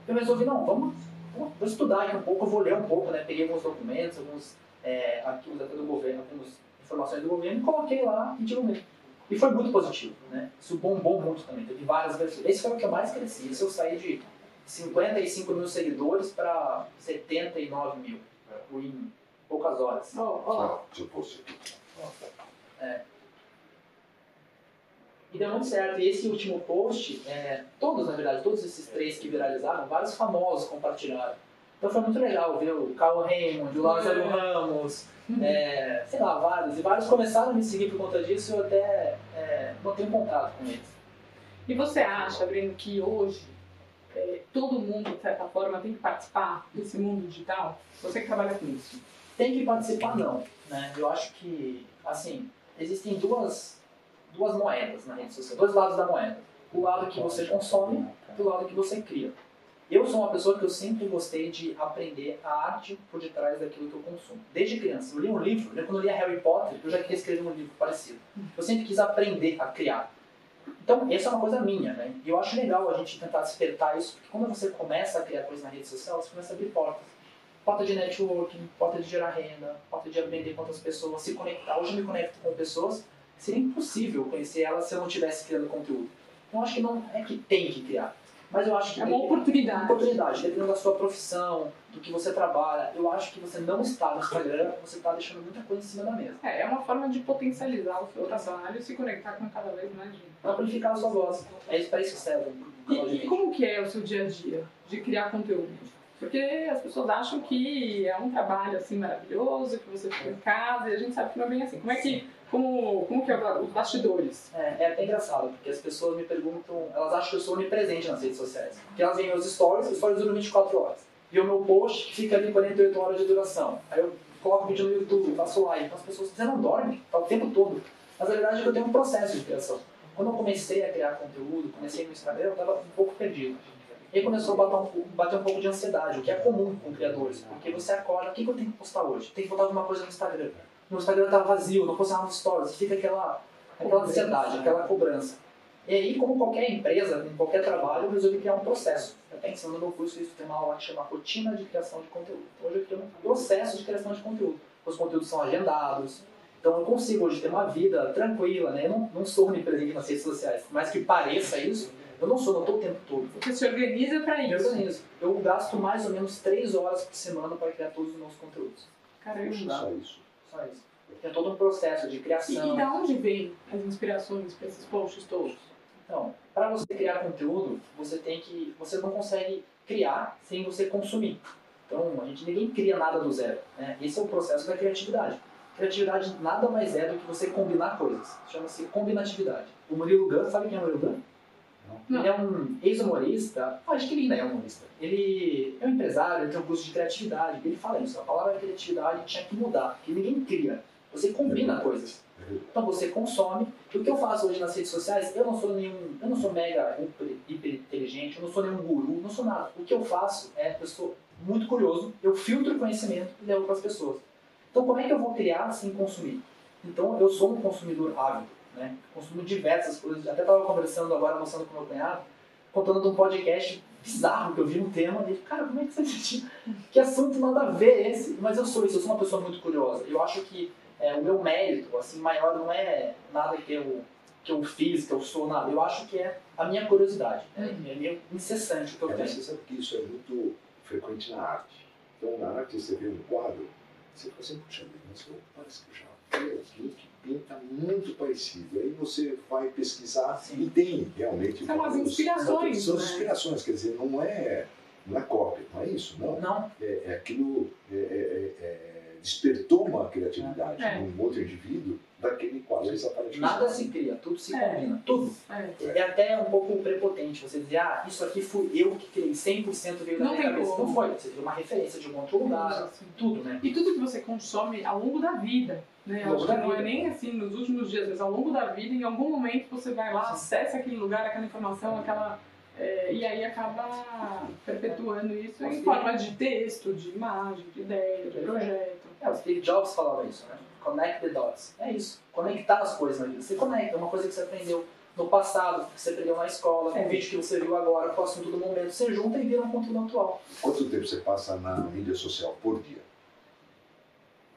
eu resolvi, não, vamos, vou estudar aqui um pouco, eu vou ler um pouco, né? Peguei alguns documentos, alguns é, arquivos até do governo, algumas informações do governo, e coloquei lá e divulguei. E foi muito positivo, né? Isso bombou muito também, teve várias versões. Esse foi o que eu mais cresci, esse eu saí de 55 mil seguidores para 79 mil, em poucas horas. Ó, ó. Ah, seu aqui. E deu muito certo. E esse último post, é, todos, na verdade, todos esses três que viralizaram, vários famosos compartilharam. Então foi muito legal ver o Carl Raymond, o Lázaro É. Ramos, é, sei lá, vários. E vários começaram a me seguir por conta disso e eu até é, mantenho contato com eles. E você acha, Breno, que hoje é, todo mundo, de certa forma, tem que participar desse mundo digital? Você que trabalha com isso. Tem que participar, não. Né? Eu acho que, assim, existem duas, duas moedas na rede social, dois lados da moeda. O lado que você consome e o lado que você cria. Eu sou uma pessoa que eu sempre gostei de aprender a arte por detrás daquilo que eu consumo. Desde criança. Eu li um livro, eu- quando eu lia Harry Potter, eu já queria escrever um livro parecido. Eu sempre quis aprender a criar. Então, essa é uma coisa minha, né? E eu acho legal a gente tentar despertar isso, porque quando você começa a criar coisas na rede social, você começa a abrir portas. Porta de networking, porta de gerar renda, porta de aprender com outras pessoas, se conectar. Hoje eu me conecto com pessoas que seria impossível conhecer elas se eu não tivesse criando conteúdo. Então acho que não é que tem que criar, mas eu acho que é uma oportunidade. Uma oportunidade, dependendo da sua profissão, do que você trabalha. Eu acho que você não está no Instagram, você está deixando muita coisa em cima da mesa. É, é uma forma de potencializar o seu trabalho e se conectar com cada vez mais gente. Amplificar a sua voz. É isso para isso que serve. E, e como que é o seu dia a dia de criar conteúdo? Porque as pessoas acham que é um trabalho assim maravilhoso, que você fica em casa, e a gente sabe que não é bem assim. Como é que, como, como que é os bastidores? É, é até engraçado, porque as pessoas me perguntam, elas acham que eu sou onipresente nas redes sociais. Porque elas veem meus stories, os stories duram 24 horas. E o meu post que fica ali 48 horas de duração. Aí eu coloco vídeo no YouTube, faço live. Então as pessoas, você não dorme? Tá o tempo todo. Mas a verdade é que eu tenho um processo de criação. Quando eu comecei a criar conteúdo, comecei no Instagram, eu estava um pouco perdido. E aí começou a bater um, bater um pouco de ansiedade, o que é comum com criadores. Porque você acorda, o que, que eu tenho que postar hoje? Tem que botar alguma coisa no Instagram. No Instagram tá vazio, não postava stories. Fica aquela, aquela ansiedade, aquela cobrança. E aí, como qualquer empresa, em qualquer trabalho, eu resolvi criar um processo. Até ensino no meu curso isso tem uma aula que chama Rotina de Criação de Conteúdo. Então, hoje eu crio um processo de criação de conteúdo. Os conteúdos são agendados. Então eu consigo hoje ter uma vida tranquila, né? Eu não, não sou onipresente nas redes sociais. Mais que pareça isso, eu não sou, não estou o tempo todo. Você se organiza para isso? Eu organizo. Eu gasto mais ou menos 3 horas por semana para criar todos os meus conteúdos. Caramba. Só isso. Só isso. Tem todo um processo de criação. E, e da onde vem as inspirações para esses posts todos? Então, para você criar conteúdo, você tem que. Você não consegue criar sem você consumir. Então, a gente ninguém cria nada do zero. Né? Esse é o processo da criatividade. Criatividade nada mais é do que você combinar coisas. Chama-se combinatividade. O Murilo Gun, sabe quem é o Murilo Gun? Não. Ele é um ex-humorista, acho que ele ainda é humorista. Ele é um empresário, ele tem um curso de criatividade. Ele fala isso, a palavra criatividade tinha que mudar, porque ninguém cria. Você combina coisas. Então você consome. E o que eu faço hoje nas redes sociais, eu não sou nenhum, eu não sou mega hiper, hiper inteligente, eu não sou nenhum guru, não sou nada. O que eu faço é, eu sou muito curioso, eu filtro conhecimento e levo para as pessoas. Então como é que eu vou criar sem consumir? Então eu sou um consumidor ávido, né? Consumo diversas coisas. Até estava conversando agora, mostrando com meu cunhado, contando de um podcast bizarro que eu vi um tema e ele, cara, como é que você Que assunto nada a ver esse? Mas eu sou isso, eu sou uma pessoa muito curiosa. Eu acho que é, o meu mérito assim maior não é nada que eu que eu fiz, que eu sou nada. Eu acho que é a minha curiosidade. É, é meio incessante o que eu é, tenho. Você sabe que isso é muito frequente na arte. Então, na arte, você vê um quadro, você fala assim, puxa mas parece que eu já vi aquilo que pinta muito parecido. Aí você vai pesquisar Sim. e tem realmente. São as inspirações, São né? as inspirações, quer dizer, não é, não é cópia, não é isso, não. Não, É, é aquilo. é, é, é, despertou uma criatividade É. num outro indivíduo daquele qual eles aparentemente. nada se cria, tudo se É. combina. Tudo. É. É até um pouco prepotente você dizer, ah, isso aqui fui eu que criei, 100% veio da Não minha tem cabeça. como. Não foi, você teve uma referência de um outro lugar, Assim. tudo, né? E tudo que você consome ao longo da vida. Né? Acho que não é vida. nem assim nos últimos dias, mas ao longo da vida, em algum momento você vai lá, Sim. acessa aquele lugar, aquela informação, aquela. é, e aí acaba perpetuando isso em forma de texto, de imagem, de ideia, de projeto. É, o Steve Jobs falava isso, né? Connect the dots. É isso. Conectar as coisas na vida. Você conecta uma coisa que você aprendeu no passado, que você aprendeu na escola, É. um vídeo que você viu agora, com o assunto do momento. Você junta e vira um conteúdo atual. Quanto tempo você passa na mídia social por dia?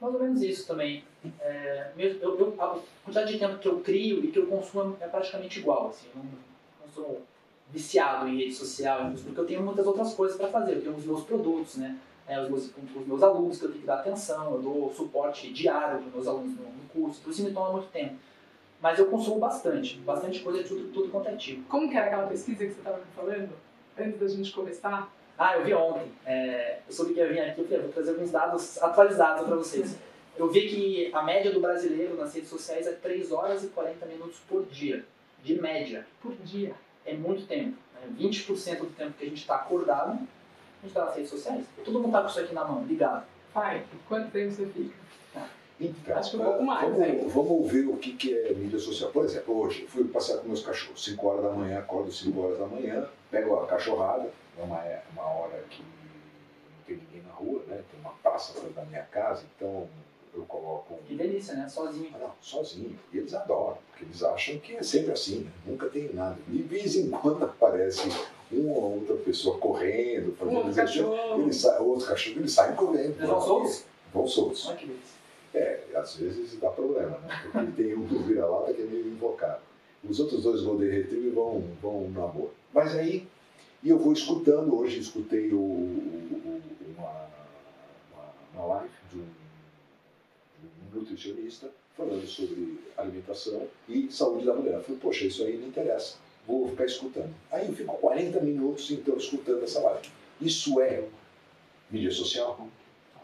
Mais ou menos isso também. É, mesmo, eu, eu- a quantidade de tempo que eu crio e que eu consumo é praticamente igual. Assim, eu não, não sou viciado em rede social, porque eu tenho muitas outras coisas para fazer. Eu tenho os meus produtos, né? É, os, meus, os meus alunos que eu tenho que dar atenção, eu dou suporte diário para meus alunos no, no curso, então isso me toma muito tempo. Mas eu consumo bastante, bastante coisa de tudo, tudo quanto é tipo. Como que era aquela pesquisa que você estava me falando, antes da gente começar? Ah, eu vi ontem. É, eu soube que ia vir aqui, eu falei, vou trazer alguns dados atualizados para vocês. Eu vi que a média do brasileiro nas redes sociais é 3 horas e 40 minutos por dia. De média. Por dia. É muito tempo. Né? 20% do tempo que a gente está acordado, a gente está nas redes sociais. Todo mundo está com isso aqui na mão, ligado. Pai, quanto tempo você fica? Então, Acho que um pouco mais, Vamos, né? vamos ver o que, que é mídia social. Por exemplo, hoje eu fui passear com meus cachorros, 5 horas da manhã, acordo 5 horas da manhã, pego a cachorrada, é uma, é uma hora que não tem ninguém na rua, né? tem uma praça perto da minha casa, então eu coloco um. Que delícia, né? Sozinho. Ah, não, sozinho. E eles adoram, porque eles acham que é sempre assim, né? nunca tem nada. De vez em quando aparece uma ou outra pessoa correndo, Um fazendo outro exercício. Eles sa... Outro cachorro, eles saem correndo. Eles vão soltos? Vão soltos. É, às vezes dá problema, né? Porque tem um vira-lata que é meio invocado. Os outros dois Golden Retriever vão, vão na boa. Mas aí, e eu vou escutando, hoje escutei o, o- uma, uma, uma live de um, de um nutricionista falando sobre alimentação e saúde da mulher. Eu falei, poxa, isso aí me interessa, vou ficar escutando. Aí eu fico 40 minutos, então, escutando essa live. Isso é mídia social?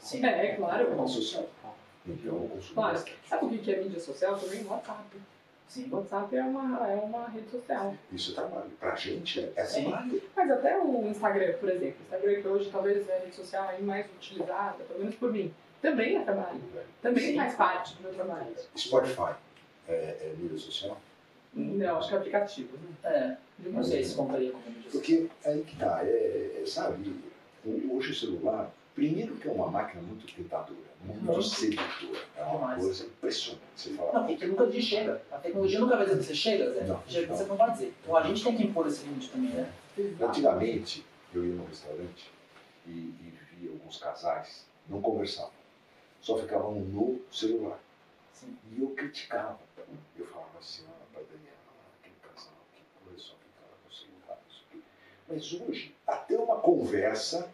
Sim. É, é claro. É social. Então, Claro. Sabe o que é mídia social também? WhatsApp. Sim. WhatsApp é uma, é uma rede social. Isso é trabalho. Pra gente é, é Sim. trabalho. Mas até o Instagram, por exemplo. O Instagram que hoje talvez é a rede social aí mais utilizada, pelo menos por mim, também é trabalho. Também Sim. faz parte do meu trabalho. Spotify é, é mídia social? Não, acho que é aplicativo. Né? É, não sei se contaria como mídia social. Porque aí que tá, é, é, sabe, hoje o celular, primeiro que é uma máquina muito tentadora, muito sedutora. É uma Demais. coisa impressionante. Você fala, Não, porque nunca diz chega. A tecnologia nunca vai dizer que você chega, Zé. Não. Chega, você não vai dizer. Então a gente tem que impor esse limite também, né? Antigamente, eu ia num restaurante e, e via alguns casais, não conversavam, só ficavam no celular. Sim. E eu criticava. Eu falava assim, ah, para Daniela, aquele casal, que coisa, só ficava no celular, não sei o quê. Mas hoje, até uma conversa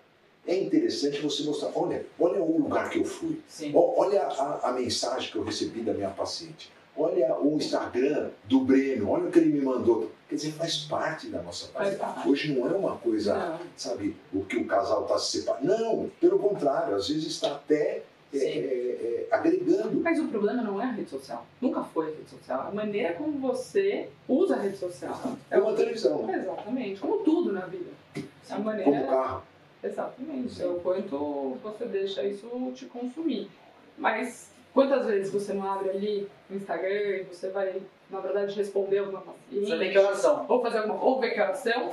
é interessante você mostrar, olha, olha o lugar que eu fui, Sim. Olha a, a mensagem que eu recebi da minha paciente, olha o Instagram do Breno, olha o que ele me mandou. Quer dizer, faz parte da nossa vida. Hoje não é uma coisa Não. sabe, o que o casal está se separando. Não, pelo contrário, às vezes está até é, é, é, agregando. Mas o problema não é a rede social. Nunca foi a rede social. A maneira como você usa a rede social. É uma televisão? Exatamente. Como tudo na vida. A como maneira. carro. Exatamente. É o quanto você deixa isso te consumir. Mas quantas vezes você não abre ali o Instagram e você vai, na verdade, responder alguma paciente? Você tem que oração. Ou fazer alguma ou ver que horas são,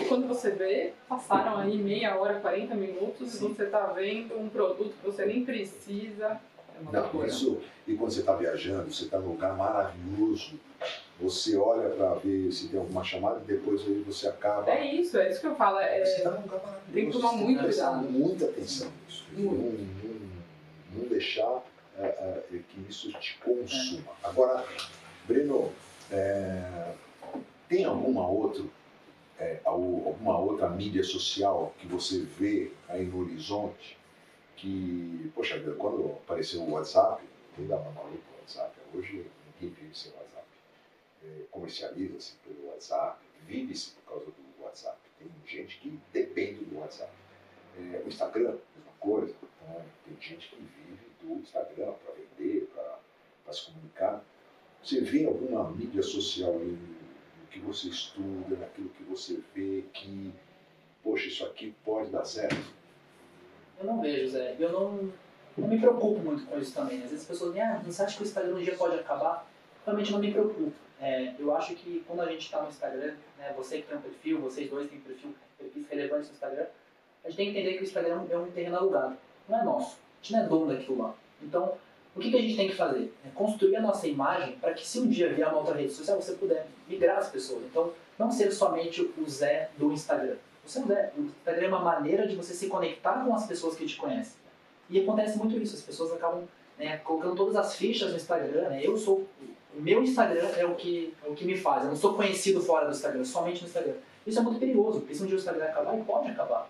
e quando você vê, passaram aí meia hora, 40 minutos, Sim. e você está vendo um produto que você nem precisa. É uma Não, isso. E quando você está viajando, você está num lugar maravilhoso, você olha para ver se tem alguma chamada e depois aí você acaba. É isso, é isso que eu falo. É, Você está num lugar maravilhoso. tem que tomar muito cuidado. muita atenção nisso. Não, Muito. não, não deixar é, é, que isso te consuma. Agora, Breno, é, tem alguma outra, é, al- alguma outra mídia social que você vê aí no horizonte que, poxa vida, quando apareceu o WhatsApp, quem dava maluco o WhatsApp? Hoje ninguém vive sem WhatsApp. É, Comercializa-se pelo WhatsApp, vive-se por causa do WhatsApp. Tem gente que depende do WhatsApp. É, o Instagram, mesma coisa. Então, tem gente que vive do Instagram para vender, para se comunicar. Você vê alguma mídia social no que você estuda, naquilo que você vê que, poxa, isso aqui pode dar certo? Eu não vejo, Zé. Eu não, não me preocupo muito com isso também. Às vezes as pessoas dizem, ah, você acha que o Instagram um dia pode acabar? Realmente não me preocupo. É, eu acho que quando a gente está no Instagram, né, você que tem um perfil, vocês dois têm perfil, perfis relevantes no Instagram, a gente tem que entender que o Instagram é um terreno alugado. Não é nosso. A gente não é dono daquilo lá. Então, o que, que a gente tem que fazer? É construir a nossa imagem para que se um dia vier uma outra rede social, você puder migrar as pessoas. Então, não ser somente o Zé do Instagram. Você não é. O Instagram é uma maneira de você se conectar com as pessoas que te conhecem. E acontece muito isso. As pessoas acabam né, colocando todas as fichas no Instagram. Né? Eu sou. O meu Instagram é o, que, é o que me faz. Eu não sou conhecido fora do Instagram, somente no Instagram. Isso é muito perigoso, porque se um dia o Instagram acabar, e pode acabar.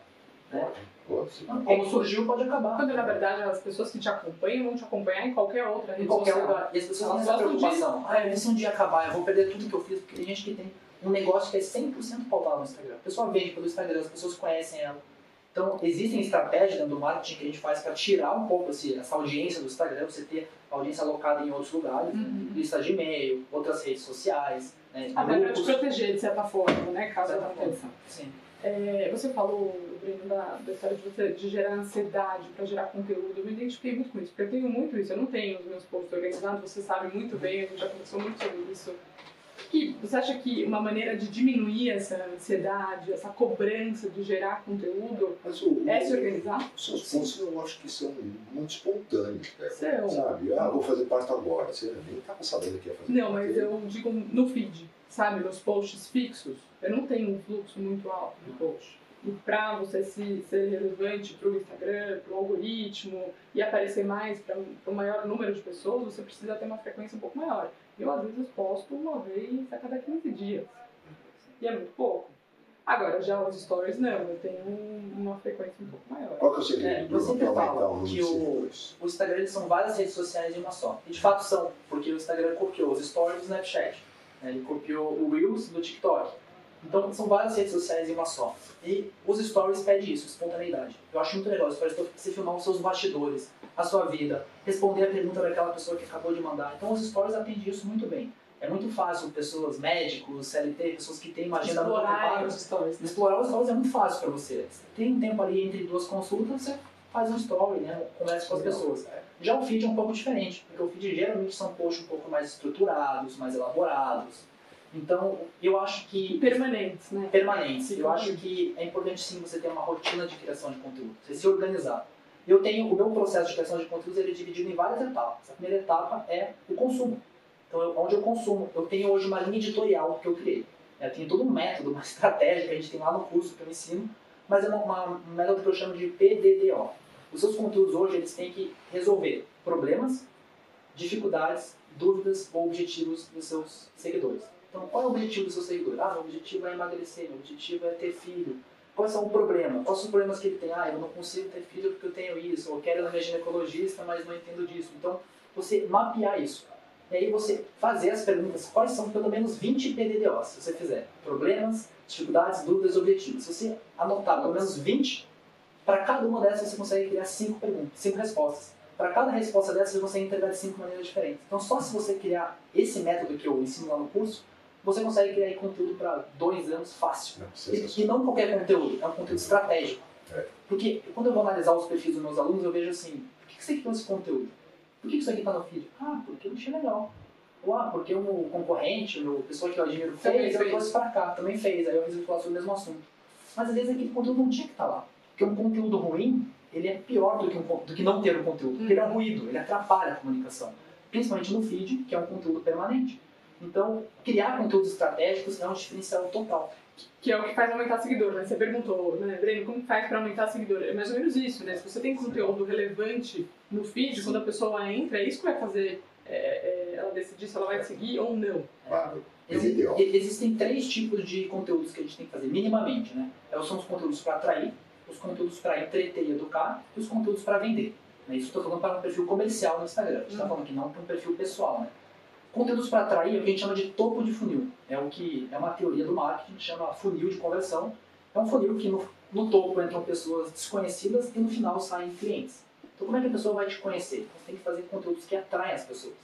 Né? Pode. Como surgiu, pode acabar. Quando na verdade as pessoas que te acompanham vão te acompanhar em qualquer outra rede Em qualquer social. lugar. E as pessoas têm essa preocupação. Ah, e se um dia acabar, eu vou perder tudo que eu fiz, porque tem gente que tem um negócio que é 100% pautado no Instagram. A pessoa vende pelo Instagram, as pessoas conhecem ela. Então, existem estratégias dentro do marketing que a gente faz para tirar um pouco esse, essa audiência do Instagram, você ter audiência alocada em outros lugares, Uhum. lista de e-mail, outras redes sociais, né, Até para te proteger, de certa forma, né? Caso aconteça. Sim. É, você falou, Breno, da, da história de você de gerar ansiedade para gerar conteúdo. Eu me identifiquei muito com isso, porque eu tenho muito isso. Eu não tenho os meus posts organizados, você sabe muito bem, a gente já conversou muito sobre isso. Que, você acha que uma maneira de diminuir essa ansiedade, essa cobrança de gerar conteúdo o, é se organizar? Os seus pontos eu acho que são muito espontâneos, né? São. Sabe? Ah, vou fazer parte agora. Você nem estava sabendo que ia fazer Não, mas eu digo no feed, sabe? Nos posts fixos. Eu não tenho um fluxo muito alto de post. E para você se, ser relevante para o Instagram, para o algoritmo e aparecer mais para um maior número de pessoas, você precisa ter uma frequência um pouco maior. Eu, às vezes, posto uma vez a cada 15 dias. E é muito pouco. Agora, já os stories, não. Eu tenho uma frequência um pouco maior. Qual que é o segredo, É, eu sempre falo que de o- Instagram são várias redes sociais em uma só. E de fato são, porque o Instagram copiou os stories do Snapchat. né? Ele copiou o Reels do TikTok. Então são várias redes sociais em uma só. E os stories pedem isso, espontaneidade. Eu acho muito legal os stories você filmar os seus bastidores, a sua vida, responder a pergunta daquela pessoa que acabou de mandar. Então os stories atendem isso muito bem. É muito fácil pessoas, médicos, CLT, pessoas que têm uma agenda muito Explorar ocupada, os stories. né? Explorar os stories é muito fácil para você. Você Tem um tempo ali entre duas consultas, você faz um story, né? Conversa com as pessoas. Já o feed é um pouco diferente, porque o feed geralmente são posts um pouco mais estruturados, mais elaborados. Então, eu acho que Permanentes, né? permanentes. Eu acho que é importante sim você ter uma rotina de criação de conteúdo, você se organizar. Eu tenho o meu processo de criação de conteúdos ele é dividido em várias etapas. A primeira etapa é o consumo. Então, eu, onde eu consumo, eu tenho hoje uma linha editorial que eu criei. Eu tenho todo um método, uma estratégia que a gente tem lá no curso que eu ensino, mas é uma, uma- um método que eu chamo de PDDO. Os seus conteúdos hoje eles têm que resolver problemas, dificuldades, dúvidas ou objetivos dos seus seguidores. Então, qual é o objetivo do seu seguidor? Ah, meu objetivo é emagrecer, meu objetivo é ter filho. Quais são os problemas? Quais são os problemas que ele tem? Ah, eu não consigo ter filho porque eu tenho isso, ou quero ir na minha ginecologista, mas não entendo disso. Então, você mapear isso. E aí você fazer as perguntas, quais são pelo menos 20 PDDOs, se você fizer. Problemas, dificuldades, dúvidas, objetivos. Se você anotar pelo menos 20, para cada uma dessas você consegue criar 5 perguntas, 5 respostas. Para cada resposta dessas você consegue entregar de 5 maneiras diferentes. Então só se você criar esse método que eu ensino lá no curso, você consegue criar aí conteúdo para dois anos fácil. Não, E, sensacional. e não qualquer conteúdo, é um conteúdo estratégico. É. Porque quando eu vou analisar os perfis dos meus alunos, eu vejo assim, por que você criou esse conteúdo? Por que isso aqui está no feed? Ah, porque eu achei legal. Ou ah, porque o meu concorrente, o pessoa que eu admiro fez, eu trouxe para cá, também fez, aí eu resolvi falar sobre o mesmo assunto. Mas às vezes aquele conteúdo não tinha que estar lá. Porque um conteúdo ruim, ele é pior do que, um, do que não ter o conteúdo. Porque ele é um ruído, ele atrapalha a comunicação. Principalmente no feed, que é um conteúdo permanente. Então, criar conteúdos estratégicos é um diferencial total. Que é o que faz aumentar seguidor, né? Você perguntou, né, Breno, como que faz para aumentar seguidor? É mais ou menos isso, né? Se você tem conteúdo relevante no feed, quando a pessoa entra, é isso que vai fazer é, é, ela decidir se ela vai seguir ou não. Claro. Exi- PDDO. e- Existem três tipos de conteúdos que a gente tem que fazer, minimamente, né? É, São os conteúdos para atrair, os conteúdos para entreter e educar e os conteúdos para vender. Né? Isso estou falando para um perfil comercial no Instagram. A gente está Uhum. falando aqui não para um perfil pessoal, né? Conteúdos para atrair é o que a gente chama de topo de funil. É o que é uma teoria do marketing que chama funil de conversão. É um funil que no, no topo entram pessoas desconhecidas e no final saem clientes. Então como é que a pessoa vai te conhecer? Você tem que fazer conteúdos que atraem as pessoas.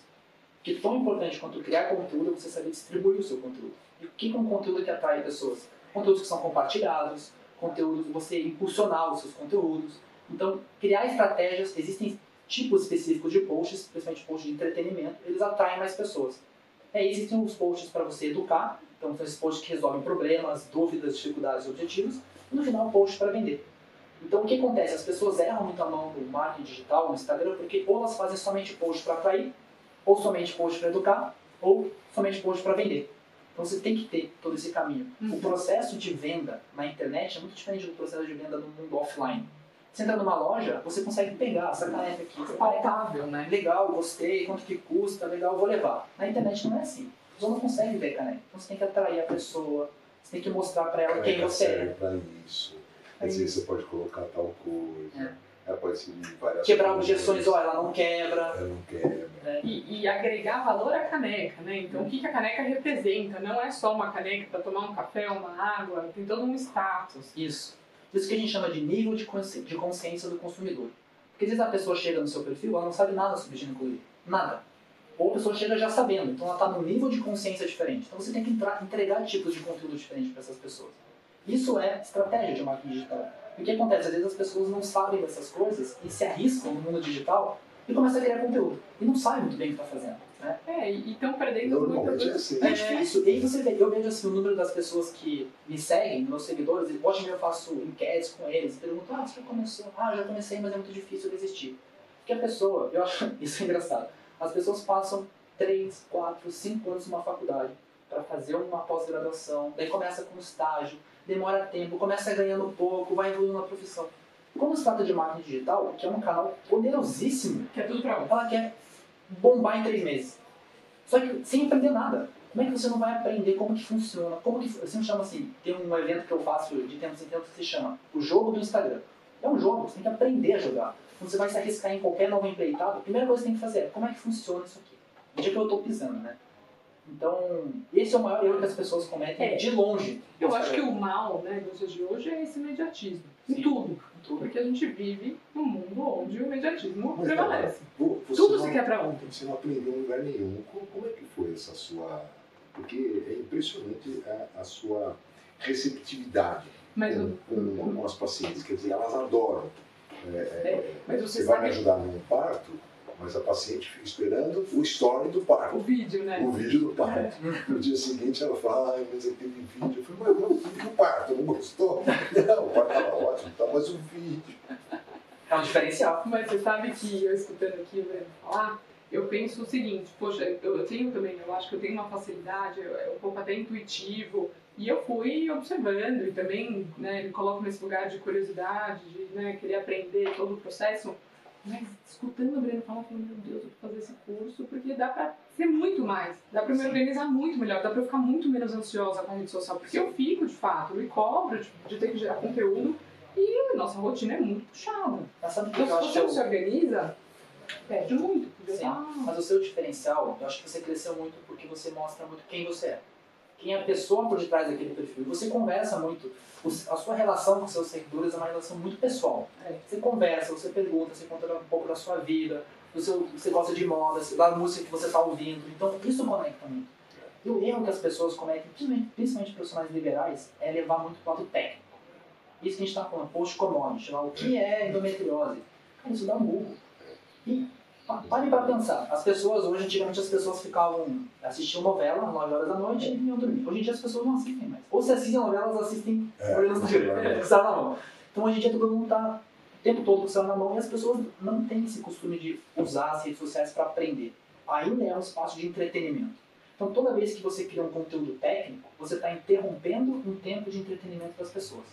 Que tão importante quanto criar conteúdo é você saber distribuir o seu conteúdo. E o que é um conteúdo que atrai pessoas? Conteúdos que são compartilhados, conteúdos você impulsionar os seus conteúdos. Então, criar estratégias, existem tipos específicos de posts, principalmente posts de entretenimento, eles atraem mais pessoas. E aí existem os posts para você educar, então são esses posts que resolvem problemas, dúvidas, dificuldades e objetivos, e no final, post para vender. Então, o que acontece? As pessoas erram muito a mão no marketing digital, no Instagram, porque ou elas fazem somente post para atrair, ou somente post para educar, ou somente post para vender. Então você tem que ter todo esse caminho. Uhum. O processo de venda na internet é muito diferente do processo de venda no mundo offline. Você entra numa loja, você consegue pegar essa caneca aqui, caneca Palpável, né? legal, gostei, quanto que custa, legal, vou levar. Na internet não é assim. A pessoa não consegue ver caneca. Então você tem que atrair a pessoa, você tem que mostrar para ela quem Caneca você é. serve para isso. Quer dizer, você pode colocar tal coisa. É. Ela pode ser de várias Quebrar objeções, ó, ela não quebra. Ela não quebra. E, e agregar valor à caneca, né? Então, o que, que a caneca representa? Não é só uma caneca para tomar um café, uma água, tem todo um status. Isso. Isso que a gente chama de nível de consci- de consciência do consumidor. Porque às vezes a pessoa chega no seu perfil, ela não sabe nada sobre ginecologia. Nada. Ou a pessoa chega já sabendo, então ela está num nível de consciência diferente. Então você tem que entrar, entregar tipos de conteúdo diferentes para essas pessoas. Isso é estratégia de marketing digital. E o que acontece? Às vezes as pessoas não sabem dessas coisas e se arriscam no mundo digital e começam a criar conteúdo. E não sabem muito bem o que está fazendo. Né? É, e estão perdendo muita Normalmente é coisa. assim. É difícil. E aí você vê, eu vejo assim, o número das pessoas que me seguem, meus seguidores, e hoje eu faço enquetes com eles, pergunto, ah, você já começou? Ah, já comecei, mas é muito difícil desistir. Porque a pessoa, eu acho isso é engraçado, as pessoas passam 3, 4, 5 anos numa faculdade para fazer uma pós-graduação, daí começa com estágio, demora tempo, começa ganhando pouco, vai evoluindo na profissão. Quando se trata de marketing digital, que é um canal poderosíssimo, Que é tudo pra onde? ela quer bombar em três meses. Só que sem aprender nada. Como é que você não vai aprender como que funciona? Como que sempre chamo assim, tem um evento que eu faço de tempos em tempos que se chama o jogo do Instagram. É um jogo, você tem que aprender a jogar. Quando você vai se arriscar em qualquer nova empreitada, a primeira coisa que você tem que fazer é como é que funciona isso aqui. Onde é que eu estou pisando, né? Então, esse é o maior erro que as pessoas cometem É. de longe. Eu acho que o mal né, dos dias de hoje é esse imediatismo. Em Sim. tudo. Tudo. Porque a gente vive num mundo onde o imediatismo Mas, prevalece. Tudo não, se quer pra ontem. Você não aprendeu em lugar nenhum. Como, é que foi essa sua. Porque é impressionante a, a sua receptividade Mas, com, o- com, com as pacientes. Quer dizer, elas adoram. É, é, mas você você vai me sabe ajudar num parto, mas a paciente fica esperando o story do parto. o vídeo, né? O vídeo do parto. No dia seguinte ela fala, ai, mas aquele vídeo. Eu falei, mas não, e o parto? Não gostou? Não, o parto estava ótimo, tá, mas o vídeo. É um diferencial. Mas você sabe que eu escutando aqui o Breno falar, eu penso o seguinte, poxa, eu eu tenho também, eu acho que eu tenho uma facilidade, eu- é um pouco até intuitivo, e eu fui observando e também né, me coloco nesse lugar de curiosidade, de né, querer aprender todo o processo, mas escutando o Breno falar, eu falei, meu Deus, eu vou fazer esse curso, porque dá pra ser muito mais, dá pra me organizar muito melhor, dá pra eu ficar muito menos ansiosa com a rede social, porque eu fico, de fato, eu me cobro de, de ter que gerar conteúdo, e a nossa rotina é muito puxada. Mas sabe o que Então, eu acho que se organiza, perde muito. Sim. tá- Mas o seu diferencial, eu acho que você cresceu muito porque você mostra muito quem você é. Quem é a pessoa por detrás daquele perfil. Você conversa muito. A sua relação com seus seguidores é uma relação muito pessoal. É. Você conversa, você pergunta, você conta um pouco da sua vida, do seu, você gosta de moda, da música que você está ouvindo. Então, isso conecta muito. E o erro que as pessoas cometem, principalmente, principalmente profissionais liberais, é levar muito para o lado técnico. Isso que a gente está falando, post commodity, lá, o que é endometriose? Cara, isso dá um Google. E pa- pare para pensar. As pessoas, hoje, antigamente as pessoas ficavam, assistiam novela às 9 horas da noite e iam dormir. Hoje em dia as pessoas não assistem mais. Ou se assistem novela, elas assistem É, olhando com o celular na mão. Então hoje em dia todo mundo está o tempo todo com o celular na mão e as pessoas não têm esse costume de usar as redes sociais para aprender. Ainda é um espaço de entretenimento. Então toda vez que você cria um conteúdo técnico, você está interrompendo um tempo de entretenimento das pessoas.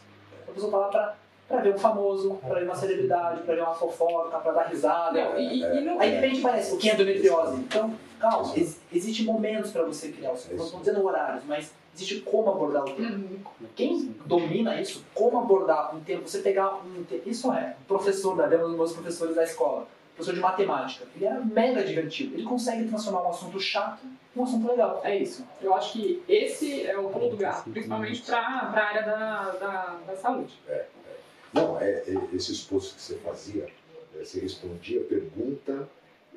A pessoa está lá para para ver um famoso, para ver uma celebridade, para ver uma fofoca, para dar risada. Não, e, e- e não, Aí de repente parece o que é endometriose. Então, calma, ex existem momentos para você criar o seu. Não estou dizendo horários, mas existe como abordar o tema. Uhum. Quem domina isso, como abordar um tema, você pegar um tema. Isso é, um professor da um dos meus professores da escola, professor de matemática, ele era mega divertido. Ele consegue transformar um assunto chato em um assunto legal. É isso. Eu acho que esse é o pulo do gato, principalmente para a área da, da, da saúde. Não, é, é, esses posts que você fazia, é, você respondia pergunta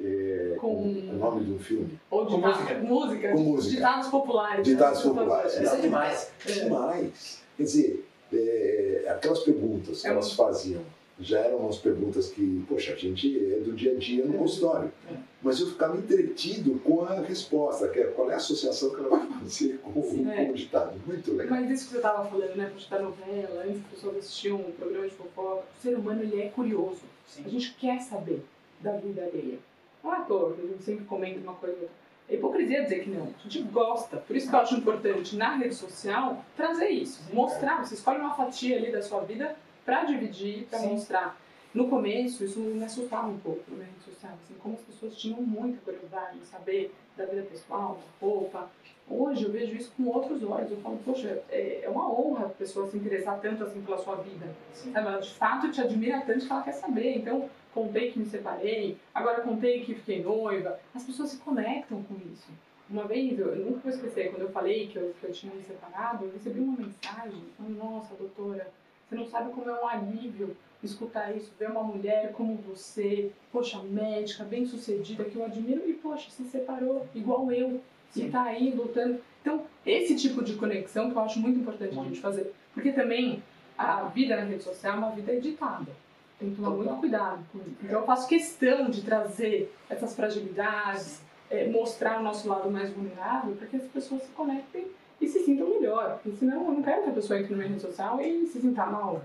é, Com- o nome de um filme. Ou Com dita- música. música, Com música. ditados populares. Ditados né? populares. Isso é demais. Demais. Quer dizer, é, aquelas perguntas que É elas faziam já eram umas perguntas que, poxa, a gente é do dia a dia no consultório. É. Mas eu ficava entretido com a resposta, que é qual é a associação que ela vai fazer com, Sim, com é. o ditado. Muito legal. Mas isso que você estava falando, né? Puxa, da novela, antes as pessoas assistiam um programa de fofoca. O ser humano, ele é curioso. A Sim. gente quer saber da vida alheia. Não é à toa que a gente sempre comenta uma coisa ou outra. É hipocrisia dizer que não. A gente gosta. Por isso que eu acho importante na rede social trazer isso. Mostrar. Você escolhe uma fatia ali da sua vida para dividir, para Sim. mostrar. No começo, isso me assustava um pouco rede social. Assim, como as pessoas tinham muita curiosidade em saber da vida pessoal, da roupa. Hoje eu vejo isso com outros olhos. Eu falo, poxa, é é uma honra a pessoa se interessar tanto assim pela sua vida. Sabe? Ela de fato te admira tanto que ela quer saber. Então, contei que me separei, agora contei que fiquei noiva. As pessoas se conectam com isso. Uma vez, eu, eu nunca vou esquecer, quando eu falei que eu, que eu tinha me separado, eu recebi uma mensagem falando, nossa, doutora, você não sabe como é um alívio escutar isso, ver uma mulher como você, poxa, médica, bem sucedida, que eu admiro, e poxa, se separou, igual eu, e Sim. tá aí lutando. Então, esse tipo de conexão que eu acho muito importante a Muito. gente fazer. Porque também a vida na rede social é uma vida editada. Tem que tomar Total. muito cuidado com isso. Então eu faço questão de trazer essas fragilidades, é, mostrar o nosso lado mais vulnerável para que as pessoas se conectem e se sintam melhor. Porque senão eu não quero que a pessoa entre na minha rede social e se sinta mal.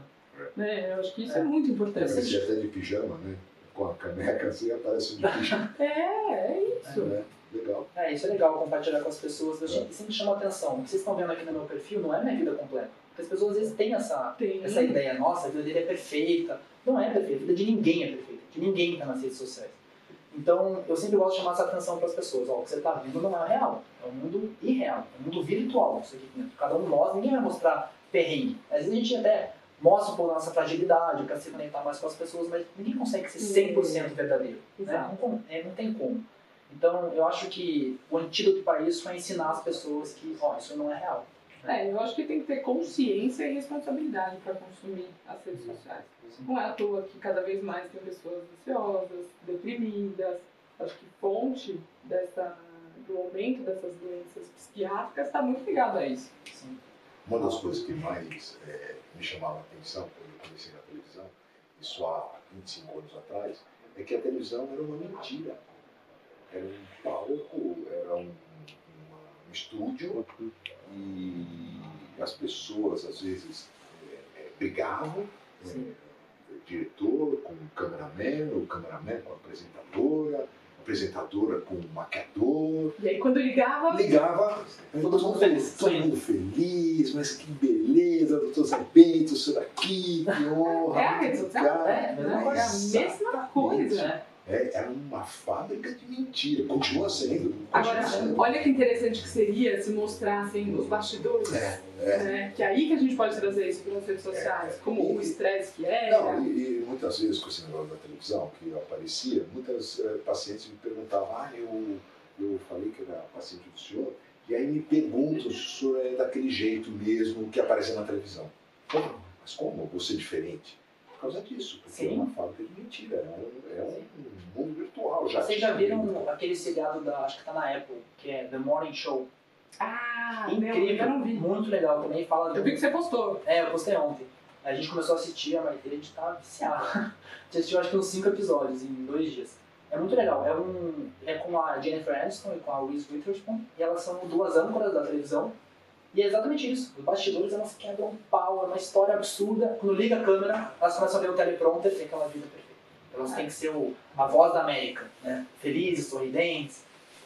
Né? Eu acho que isso é, é muito importante. Aparecer até de pijama, né? Com a caneca assim, aparece de pijama. é, é isso. É, legal. É, isso é legal compartilhar com as pessoas. Eu é. sempre chama atenção. O que vocês estão vendo aqui no meu perfil não é minha vida completa. Porque as pessoas às vezes têm essa, Tem. essa ideia, nossa, a vida dele é perfeita. Não é perfeita, a vida de ninguém é perfeita. De ninguém está nas redes sociais. Então, eu sempre gosto de chamar essa atenção para as pessoas. Ó, o que você está vendo não é real, é um mundo irreal, é um mundo virtual. Isso aqui dentro. Cada um de nós, ninguém vai mostrar perrengue. Às vezes a gente até mostra um pouco da nossa fragilidade, quer se conectar mais com as pessoas, mas ninguém consegue ser 100% verdadeiro. Né? Não, é, não tem como. Então, eu acho que o antídoto para isso é ensinar as pessoas que, ó, isso não é real. É, eu acho que tem que ter consciência e responsabilidade para consumir as redes sociais. Não é à toa que cada vez mais tem pessoas ansiosas, deprimidas. Acho que fonte dessa, do aumento dessas doenças psiquiátricas está muito ligado a isso. Sim. Uma das coisas que mais é, me chamava a atenção quando eu comecei na televisão, isso há 25 anos atrás, é que a televisão era uma mentira. Era um palco, era um estúdio e as pessoas às vezes é, é, brigavam, é, o diretor com o cameraman, o cameraman com a apresentadora, apresentadora com o maquiador. E aí quando ligava. Ligava, todo mundo feliz. Todo mundo feliz, mas que beleza, doutor Zé Bento, isso daqui, que honra. É a rede social, é, é, a mesma coisa. Né? É, era uma fábrica de mentira, continua sendo. Continua Agora, sendo. olha que interessante que seria se mostrassem os bastidores. É, é. Né? Que é aí que a gente pode trazer isso para as redes sociais, é, como e, o estresse que é. Não, e, e, muitas vezes com esse negócio da televisão que aparecia, muitas uh, pacientes me perguntavam, ah, eu, eu falei que era paciente do senhor, e aí me perguntam se o senhor é daquele jeito mesmo que aparece na televisão. Mas como? Você é diferente? Por causa disso, porque Sim. é uma fábrica de mentira, é um, é um mundo virtual. Já Vocês já viram aquele seriado da, acho que tá na Apple, que é The Morning Show? Ah, incrível, não, não vi. muito legal também. Fala eu vi que você postou. É, eu postei ontem. A gente começou a assistir, a Maria, a gente tá viciado. a gente assistiu acho que uns 5 episódios em dois dias. É muito legal. É, um, é com a Jennifer Aniston e com a Reese Witherspoon. E elas são duas âncoras da televisão. E é exatamente isso. Os bastidores elas quebram um pau, é uma história absurda. Quando liga a câmera, elas começam a ver o teleprompter e aquela vida perfeita. Elas têm que ser o, a voz da América, né? Felizes, sorridentes.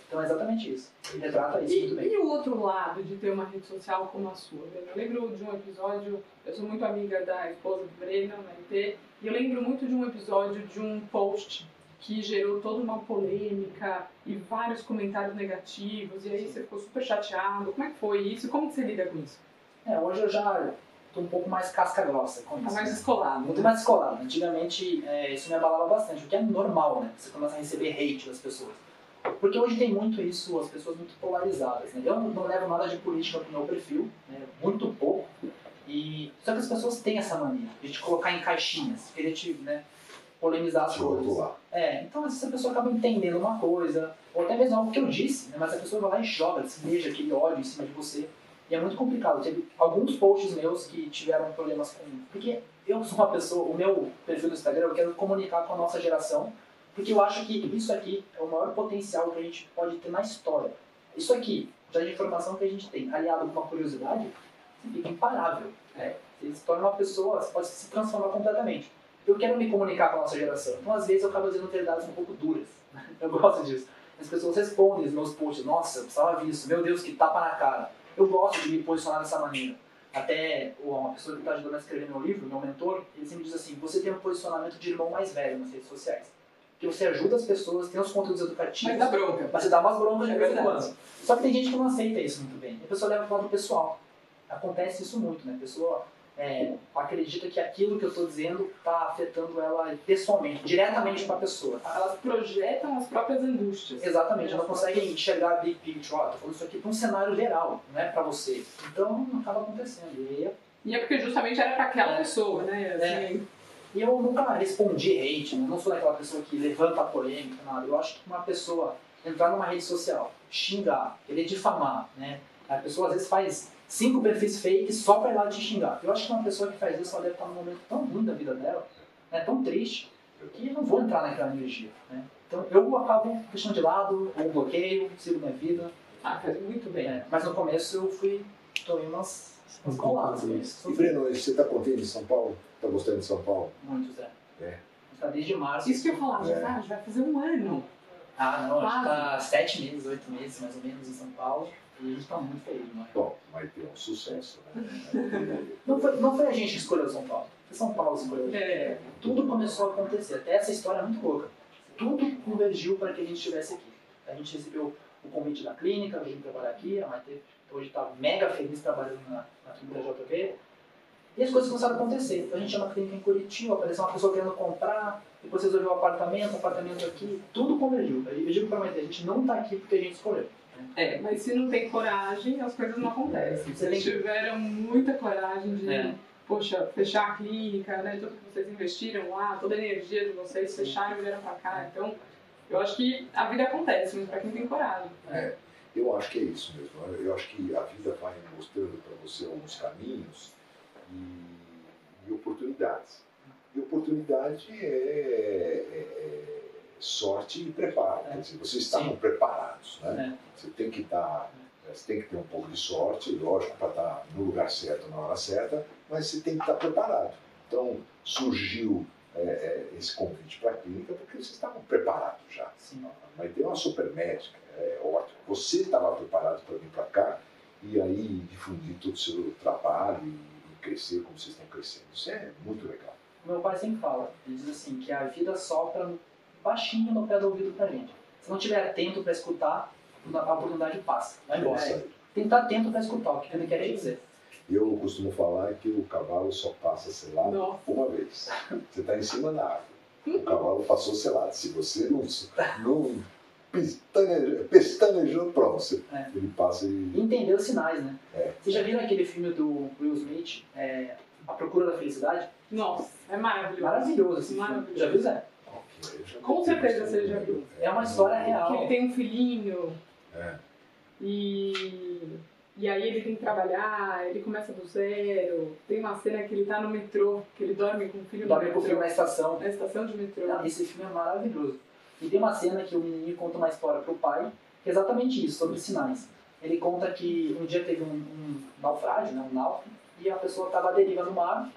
Então é exatamente isso. Ele retrata isso e, muito bem. E o outro lado de ter uma rede social como a sua? Eu lembro de um episódio, eu sou muito amiga da esposa do Breno, na MT, e eu lembro muito de um episódio de um post que gerou toda uma polêmica e vários comentários negativos, e aí você ficou super chateado. Como é que foi isso? Como que você lida com isso? É, hoje eu já tô um pouco mais casca grossa com tá isso. mais descolado. Muito mais descolado. Antigamente é, isso me abalava bastante, o que é normal, né? Você começa a receber hate das pessoas. Porque hoje tem muito isso, as pessoas muito polarizadas. Né? Eu não, não levo nada de política pro meu perfil, né? muito pouco. E, só que as pessoas têm essa mania de te colocar em caixinhas, querer te, né, polemizar as coisas. É, então às vezes a pessoa acaba entendendo uma coisa, ou até mesmo algo que eu disse, né, mas a pessoa vai lá e joga, despeja aquele ódio em cima de você. E é muito complicado. Teve alguns posts meus que tiveram problemas com. Porque eu sou uma pessoa, o meu perfil no Instagram, eu quero comunicar com a nossa geração, porque eu acho que isso aqui é o maior potencial que a gente pode ter na história. Isso aqui, já de informação que a gente tem, aliado com uma curiosidade, fica imparável. Né? Você se torna uma pessoa, você pode se transformar completamente eu quero me comunicar com a nossa geração. Então, às vezes, eu acabo dizendo verdades um pouco duras. Eu gosto disso. As pessoas respondem os meus posts, nossa, eu precisava ver isso, meu Deus, que tapa na cara. Eu gosto de me posicionar dessa maneira. Até uma pessoa que está ajudando a escrever meu livro, meu mentor, ele sempre diz assim, você tem um posicionamento de irmão mais velho nas redes sociais. Que você ajuda as pessoas, tem os conteúdos educativos. Mas dá bronca. Mas você dá umas broncas de é vez em quando. Só que tem gente que não aceita isso muito bem. A pessoa leva para o lado pessoal. Acontece isso muito, né? A pessoa é, acredita que aquilo que eu estou dizendo está afetando ela pessoalmente, diretamente para a pessoa. Elas projetam as próprias angústias. Exatamente, elas conseguem enxergar a big picture. Ó, tô falando isso aqui para um cenário geral, não é para você. Então, acaba acontecendo. E é, e é porque justamente era para aquela é, pessoa, né? É. Assim. E eu nunca respondi hate, né? não sou daquela pessoa que levanta a polêmica, nada. Eu acho que uma pessoa entrar numa rede social, xingar, querer difamar, né? A pessoa às vezes faz cinco perfis fake só pra ir lá te xingar. Eu acho que uma pessoa que faz isso, ela deve estar num momento tão ruim da vida dela, né, tão triste, que eu não vou entrar naquela energia. Né? Então eu acabo deixando de lado, ou bloqueio, sigo minha vida. Ah, faz muito bem. É, mas no começo eu fui, tomei umas, umas coladas com isso. E Breno, você está contente de São Paulo? Está gostando de São Paulo? Muito, Zé. É. Está desde março. Isso que eu já, É. tá, já vai fazer um ano. Ah, não, a gente Quase. tá sete meses, oito meses mais ou menos em São Paulo. E a gente tá muito feliz, mano. Bom, vai ter um sucesso, né? Ter- Não foi, não foi a gente que escolheu São Paulo. Foi São Paulo que escolheu. É, Tudo começou a acontecer. Até essa história é muito louca. Tudo convergiu para que a gente estivesse aqui. A gente recebeu o convite da clínica, a gente trabalhar aqui. A Maite hoje está mega feliz trabalhando na, na clínica da JV. E as coisas começaram a acontecer. Então a gente tinha uma clínica em Curitiba, apareceu uma pessoa querendo comprar, depois resolveu um apartamento, um apartamento aqui. Tudo convergiu. Eu digo para a Maite, a gente não está aqui porque a gente escolheu. É, mas se não tem coragem, as coisas não acontecem. Você Vocês tiveram muita coragem de, É. poxa, fechar a clínica, né? Tudo que vocês investiram lá, toda a energia de vocês, fecharam e vieram pra cá. Então, eu acho que a vida acontece, mas pra quem tem coragem. É, eu acho que é isso mesmo. Eu acho que a vida vai mostrando para você alguns caminhos e, e oportunidades. E oportunidade é, é- é sorte e preparo. Quer dizer, vocês estavam preparados, né? É. Você tem que estar, você tem que ter um pouco de sorte, lógico, para estar no lugar certo na hora certa, mas você tem que estar preparado. Então surgiu é, é, esse convite para a clínica porque vocês estavam preparados já. Sim. Mas tem uma super médica, é ótimo. Você estava preparado para vir para cá e aí difundir todo o seu trabalho e, e crescer como vocês estão crescendo. Isso é muito legal. Meu pai sempre fala, ele diz assim, que a vida sopra baixinho no pé do ouvido pra gente. Se não estiver atento para escutar, a oportunidade passa, vai embora. Isso aí. Tem que estar atento para escutar o que ele quer dizer. Eu costumo falar que o cavalo só passa selado Nossa. uma vez. Você está em cima da árvore. O cavalo passou selado. Se você não, não pestanejou, pronto. Você- É. Ele passa e. E entender os sinais, né? É. Vocês já viram aquele filme do Will Smith, é, A Procura da Felicidade? Nossa, é maravilhoso. Maravilhoso esse filme. Maravilhoso. Já viu, Zé? Com certeza você já viu. É uma história real. Que ele tem um filhinho É. e, e aí ele tem que trabalhar, ele começa do zero. Tem uma cena que ele tá no metrô, que ele dorme com o filho Dorme no com o filme metrô. na estação. Na estação de metrô. Não, esse filme é maravilhoso. E tem uma cena que o menininho conta uma história pro pai, que é exatamente isso, sobre sinais. Ele conta que um dia teve um, um naufrágio, né, um náufrago, e a pessoa estava à deriva no mar,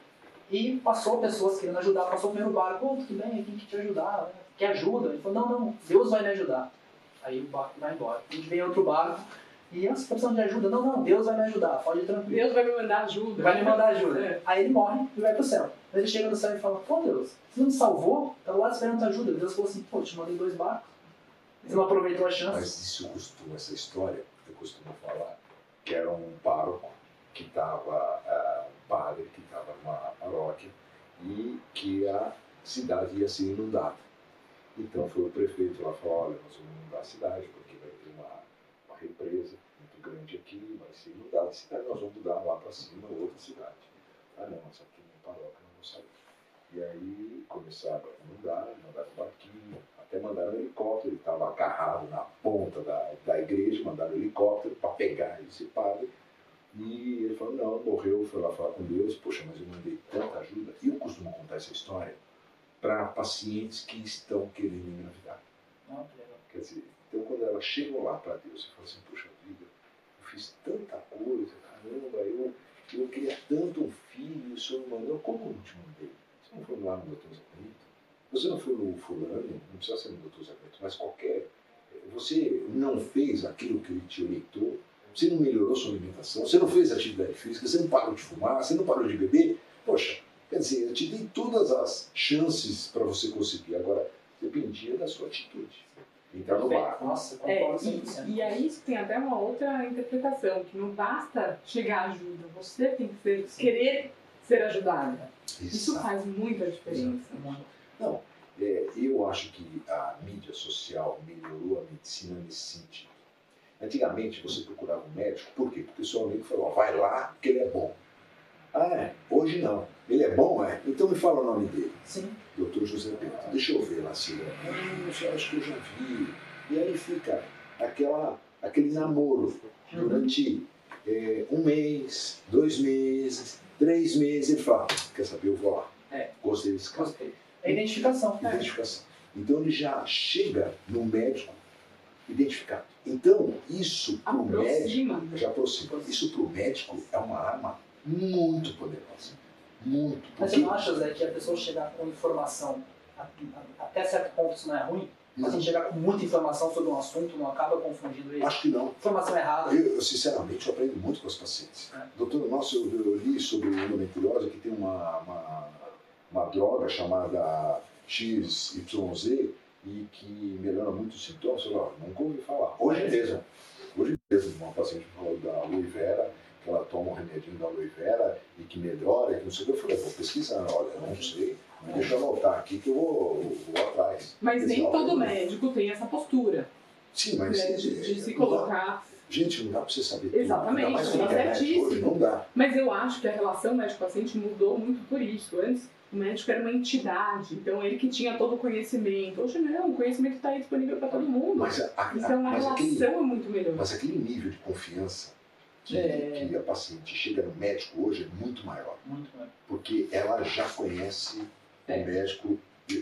e passou pessoas querendo ajudar, passou o primeiro barco, oh, tudo bem, quem que te ajudar? né? Quer ajuda? Ele falou, não, não, Deus vai me ajudar. Aí o barco vai embora. A gente vem outro barco, e "Ah, você tá precisando de ajuda? Não, não, Deus vai me ajudar, pode ir tranquilo. Deus vai me mandar ajuda. Vai me mandar ajuda. É. Aí ele morre e vai pro céu. Aí ele chega no céu e fala, pô Deus, você não me salvou? Tava lá esperando tua ajuda. Deus falou assim, pô, te mandei dois barcos. Você não aproveitou a chance. Mas isso eu costumo, essa história, eu costumo falar que era um pároco que estava, um padre que estava numa paróquia e que a cidade ia ser inundada. Então foi o prefeito lá falou, olha, nós vamos inundar a cidade porque vai ter uma, uma represa muito grande aqui, vai ser inundada a cidade, nós vamos mudar lá para cima outra cidade. Ah não, mas aqui na paróquia não vamos sair. E aí começaram a inundar, mandaram um barquinho, até mandaram um helicóptero, ele estava agarrado na ponta da, da igreja, mandaram um helicóptero para pegar esse padre. E ele falou, não, morreu, foi lá falar com Deus, poxa, mas eu mandei tanta ajuda. E eu costumo contar essa história para pacientes que estão querendo engravidar. Não, que legal. Quer dizer, então quando elas chegam lá para Deus e falam assim, puxa vida, eu fiz tanta coisa, caramba, eu, eu queria tanto um filho, o senhor não mandou, como eu não te mandei? Você não foi lá no doutor Zacamento? Você não foi no fulano, não precisa ser no doutor Zacamento, mas qualquer. Você não fez aquilo que ele te orientou, você não melhorou sua alimentação, você não fez atividade física, você não parou de fumar, você não parou de beber. Poxa, quer dizer, eu te dei todas as chances para você conseguir. Agora, dependia da sua atitude. Entrar no barco. Nossa, É, e, 100%. e aí isso tem até uma outra interpretação, que não basta chegar ajuda, você tem que ser, querer ser ajudada. Isso Exato. faz muita diferença. Não, é, eu acho que a mídia social melhorou a medicina nesse sentido. Antigamente você procurava um médico, por quê? Porque seu amigo falou, vai lá que ele é bom. Ah, é? Hoje não. Ele é bom, é? Então me fala o nome dele. Sim. Doutor José Pedro, deixa eu ver lá se ele é. Ah, eu só acho que eu já vi. E aí fica aquela, aquele namoro durante é, um mês, dois meses, três meses. Ele fala, quer saber, eu vou lá. É. Gostei desse cara. Gostei. É identificação. Identificação. Então ele já chega no médico identificado. Então, isso para o médico já aproxima. Isso para o médico é uma arma muito poderosa. Muito. Mas você não acha, Zé, que a pessoa chegar com informação, a- a- até certo ponto isso não é ruim? Mas não, assim, chegar com muita informação sobre um assunto não acaba confundindo ele? acho que não. Informação errada. Eu, eu, sinceramente, eu aprendo muito com os pacientes. É. Doutor, nossa, eu, eu li sobre endometriose que tem uma, uma, uma droga chamada XYZ e que melhora muito os sintomas. Eu falei, ó, nunca ouvi falar. Hoje mesmo, hoje mesmo, uma paciente falou da aloe vera, que ela toma um remedinho da aloe vera e que melhora, e que não sei o que. Eu falei, vou pesquisar, olha, eu não sei, deixa eu anotar aqui que eu vou, vou atrás. Mas Esse nem é todo médico tem essa postura Sim, mas. né, de, de é, se não dá. colocar. Gente, não dá pra você saber tudo. Exatamente, tá internet certíssimo. hoje, não dá. Mas eu acho que a relação médico-paciente mudou muito por isso. Antes, o médico era uma entidade, então ele que tinha todo o conhecimento. Hoje não, o conhecimento está aí disponível para todo mundo. Mas, a, a- então a mas relação aquele, é muito melhor. Mas aquele nível de confiança que, É. que a paciente chega no médico hoje é muito maior, Muito bem. porque ela já conhece É. o médico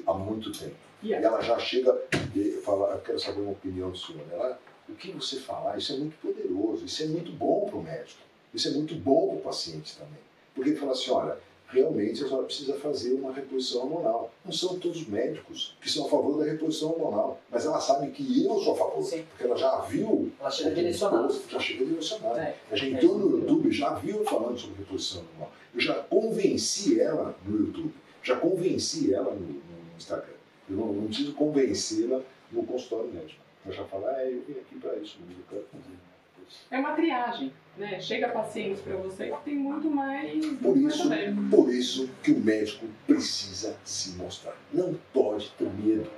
há muito tempo. E E ela já chega e fala, eu quero saber uma opinião do senhor. Ela, o que você falar, isso é muito poderoso, isso é muito bom para o médico, isso é muito bom para o paciente também. Porque ele fala assim, olha, realmente a senhora precisa fazer uma reposição hormonal. Não são todos os médicos que são a favor da reposição hormonal, mas ela sabe que eu sou a favor, Sim. porque ela já viu Ela chega direcionada. já chega direcionada. É. A gente É entrou isso no. YouTube, já viu falando sobre reposição hormonal. Eu já convenci ela no YouTube, já convenci ela no, no Instagram. Eu não, não preciso convencê-la no consultório médico. Eu já falo, ah, eu vim aqui para isso, eu quero fazer. É uma triagem, né? Chega pacientes para você que tem muito mais. Por mais isso, por isso que o médico precisa se mostrar. Não pode ter medo.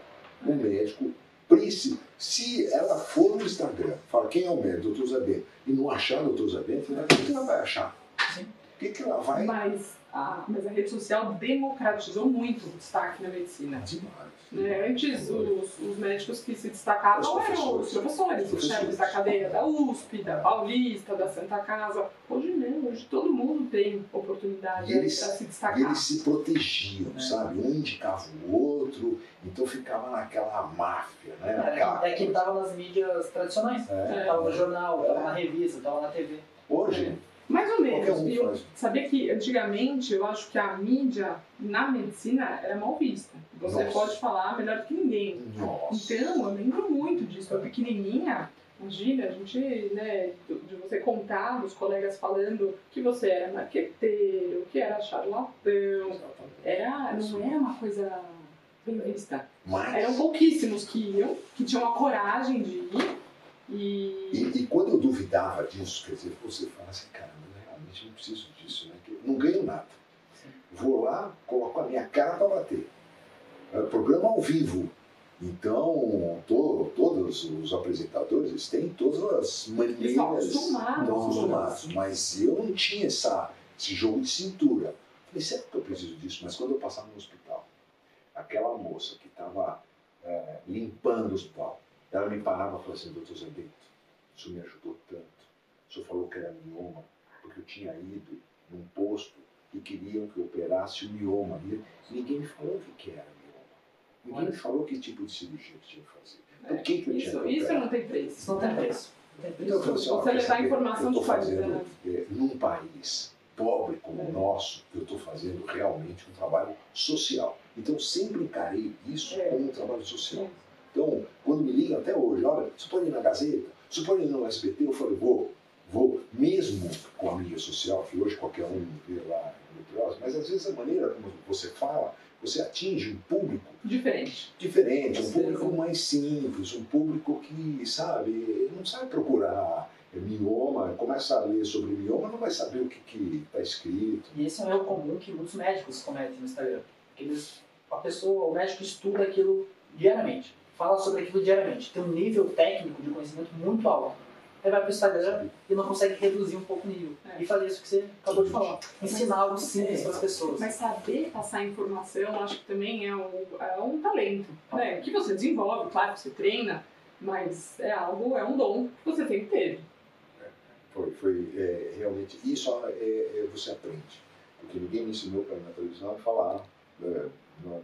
O médico precisa. Se ela for no Instagram, fala quem é o médico, doutor Zé Bento, e não achar o doutor Zé Bento, o que que ela vai achar? Sim. O que, que ela vai Mas a, mas a rede social democratizou muito o destaque na medicina. Demais. Né? Antes, os, os médicos que se destacavam eram os professores, os chefes da cadeia da USP, da Paulista, da Santa Casa. Hoje não, hoje todo mundo tem oportunidade para eles- se E destacar. eles se protegiam, É. sabe? Um indicava o outro, então ficava naquela máfia, né? É quem coisa. estava nas mídias tradicionais. É. Tava no jornal, tava na revista, tava na TV. Hoje, Mais ou menos. um sabia que antigamente eu acho que a mídia na medicina era mal vista. Você Nossa. pode falar melhor que ninguém. Nossa. Então, eu lembro muito disso. Eu pequenininha, imagina, a gente, né, de você contar os colegas falando que você era marqueteiro, que era charlatão. Era, não era uma coisa bem vista. Mas, Eram pouquíssimos que iam, que tinham a coragem de ir. E, e, e quando eu duvidava disso, quer dizer, você fala assim, cara, não preciso disso, né? Não ganho nada. Sim. Vou lá, coloco a minha cara para bater. É programa ao vivo. Então, to- todos os apresentadores eles têm todas as maneiras. Eles estão acostumados. Mas eu não tinha essa, esse jogo de cintura. Falei, será que eu preciso disso? Mas quando eu passava no hospital, aquela moça que estava limpando o hospital, ela me parava e falava assim, doutor Zé Bento, o senhor me ajudou tanto. O senhor falou que era mioma, porque eu tinha ido num posto e queriam que eu operasse o mioma. E ninguém me falou o que que era mioma. Ninguém me falou que tipo de cirurgia que tinha que fazer. Por que, que eu tinha isso, que isso operar? não tem preço. Isso não tem preço. Não tem Então, eu falei assim, Você levar informação de fazendo, qualidade. é, num país pobre como o nosso, eu estou fazendo realmente um trabalho social. Então, sempre encarei isso É. como um trabalho social. Então, quando me ligam até hoje, olha, você pode ir na Gazeta, você pode ir no SBT, eu falei, vou, vou, mesmo com a mídia social, que hoje qualquer um vê lá no mas às vezes a maneira como você fala, você atinge um público Diferente. diferente, um público mais simples, um público que, sabe, não sabe procurar mioma, começa a ler sobre mioma, não vai saber o que está escrito. E esse é um erro comum que muitos médicos cometem no Instagram. Eles, a pessoa, o médico estuda aquilo diariamente, fala sobre aquilo diariamente, tem um nível técnico de conhecimento muito alto. Aí vai pro Instagram e não consegue reduzir um pouco o nível. É. E fazer isso que você acabou de falar. Ensinar algo simples É. para as pessoas. Mas saber passar informação, acho que também é um, é um talento, né? Que você desenvolve, claro que você treina, mas é algo, é um dom que você tem que ter. Foi, foi é, realmente, isso é, é, você aprende. Porque ninguém me ensinou para ir na televisão e falar É, não-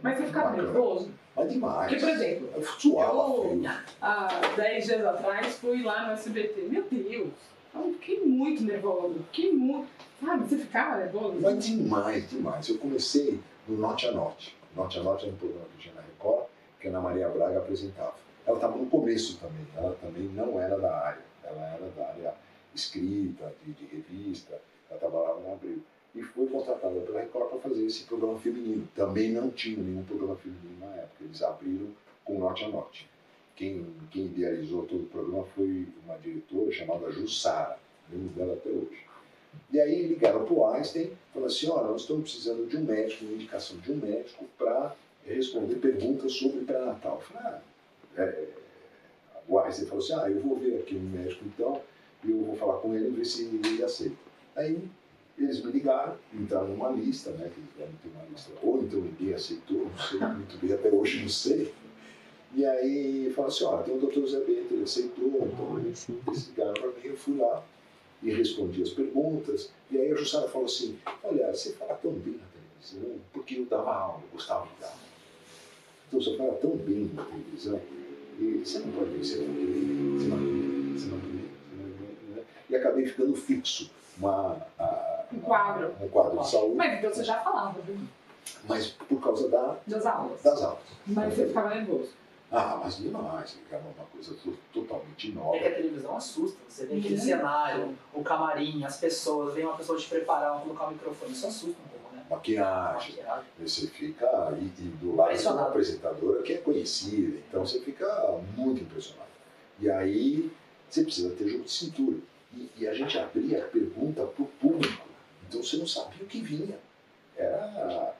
Mas você ficava nervoso? Mas demais. Porque, por exemplo, Eu eu- há 10 dias atrás fui lá no SBT. Meu Deus, eu fiquei muito nervoso. Fiquei muito. Sabe, você ficava nervoso? Mas demais, demais. Eu comecei no Norte a Norte. Norte a Norte era um programa que tinha na Record, que a Ana Maria Braga apresentava. Ela estava no começo também. Ela também não era da área. Ela era da área escrita, de, de revista. Ela trabalhava na Abril. E foi contratada pela Record para fazer esse programa feminino. Também não tinha nenhum programa feminino na época. Eles abriram com Norte a Norte. Quem, quem idealizou todo o programa foi uma diretora chamada Jussara. Lembro dela até hoje. E aí ligaram para o Einstein e falaram assim, olha, nós estamos precisando de um médico, uma indicação de um médico para responder perguntas sobre pré-natal. Eu falei, ah, é, o Einstein falou assim, ah, eu vou ver aqui um médico então, e eu vou falar com ele e ver se ele aceita. Aí eles me ligaram, entraram numa lista, né, que eles devem ter uma lista, ou então ninguém aceitou, não sei muito bem, até hoje não sei. E aí falaram assim, olha, tem o doutor Zé Bento, ele aceitou, então eles ligaram para mim, eu fui lá, e respondi as perguntas. E aí a Jussara falou assim: Olha, você fala tão bem na televisão, porque eu dava aula, eu gostava de dar. Então você fala tão bem na televisão, e você não pode vencer com ele, você não vê, você não vê, você não vê. né? E acabei ficando fixo uma, a- Um quadro. um quadro de saúde, Mas então você já falava, viu? mas por causa da, Das aulas. das aulas. Mas você ficava nervoso. Ah, mas demais, era uma coisa to- totalmente É que nova. a televisão assusta. Você vê aquele cenário, o camarim, as pessoas, vem uma pessoa te preparar, colocar o microfone. Isso assusta um pouco, né? Maquiagem, Maquiagem. Você fica. E, e do lado de uma apresentadora que é conhecida, então você fica muito impressionado. E aí você precisa ter jogo de cintura. E, e a gente abria a pergunta para o público, então você não sabia o que vinha. Era.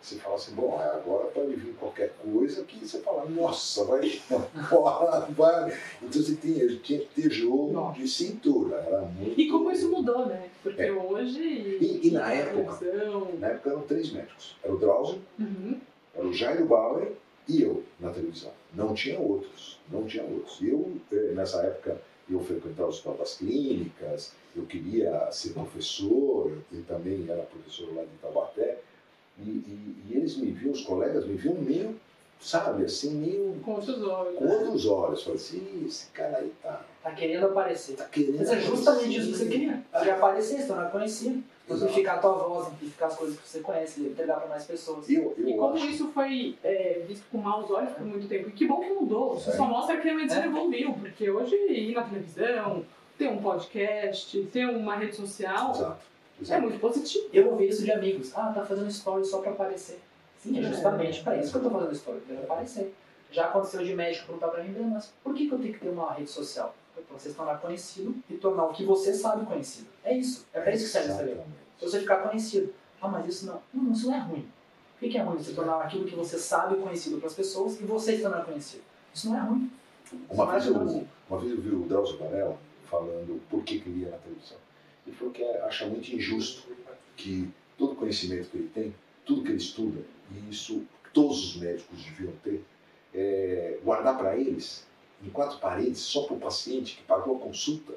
Você fala assim, bom, agora pode vir qualquer coisa que você fala, nossa, vai, vai. Então você tinha, tinha que ter jogo Nossa. de cintura. Era muito. E como isso mudou, né? Porque É. hoje. E- e na época? Na época eram três médicos. Era o Drauzio, Uhum. Era o Jairo Bauer e eu na televisão. Não tinha outros. Não tinha outros. E eu, eh, nessa época, eu frequentava Hospital das Clínicas, eu queria ser professor, eu também era professor lá de Taubaté. E, e- e eles me viam, os colegas me viam meio, sabe, assim, meio Com outros olhos. com outros olhos. Falei assim, "Ih, esse cara aí tá, Tá querendo aparecer. tá querendo. Mas é justamente aparecer." isso que você queria. Você quer aparecer, se tornar conhecido. Amplificar a tua voz, amplificar as coisas que você conhece, entregar para mais pessoas. Eu, eu E como acho. isso foi é, visto com maus olhos por muito tempo. E que bom que mudou. Isso É. só mostra que a medicina É. evoluiu. Porque hoje ir na televisão, ter um podcast, ter uma rede social, Exato. é exato. muito positivo. Eu ouvi isso de amigos. Ah, tá fazendo story só pra aparecer. Sim, é justamente pra isso que eu tô fazendo story, pra aparecer. Já aconteceu de médico perguntar pra mim, "Breno, mas por que, que eu tenho que ter uma rede social? Pra você se tornar conhecido e tornar o que você sabe conhecido. É isso. É pra isso que serve o Instagram. Você ficar conhecido. Ah, mas isso não. Não, isso não é ruim. Por que, é ruim você tornar aquilo que você sabe conhecido para as pessoas e você se tornar conhecido? Isso não é ruim. Uma vez, eu, uma vez eu vi o Drauzio Varela falando por que, ele ia na televisão. Ele falou que acha muito injusto que todo o conhecimento que ele tem, tudo que ele estuda, e isso todos os médicos deviam ter, é, guardar para eles, em quatro paredes, só para o paciente que pagou a consulta.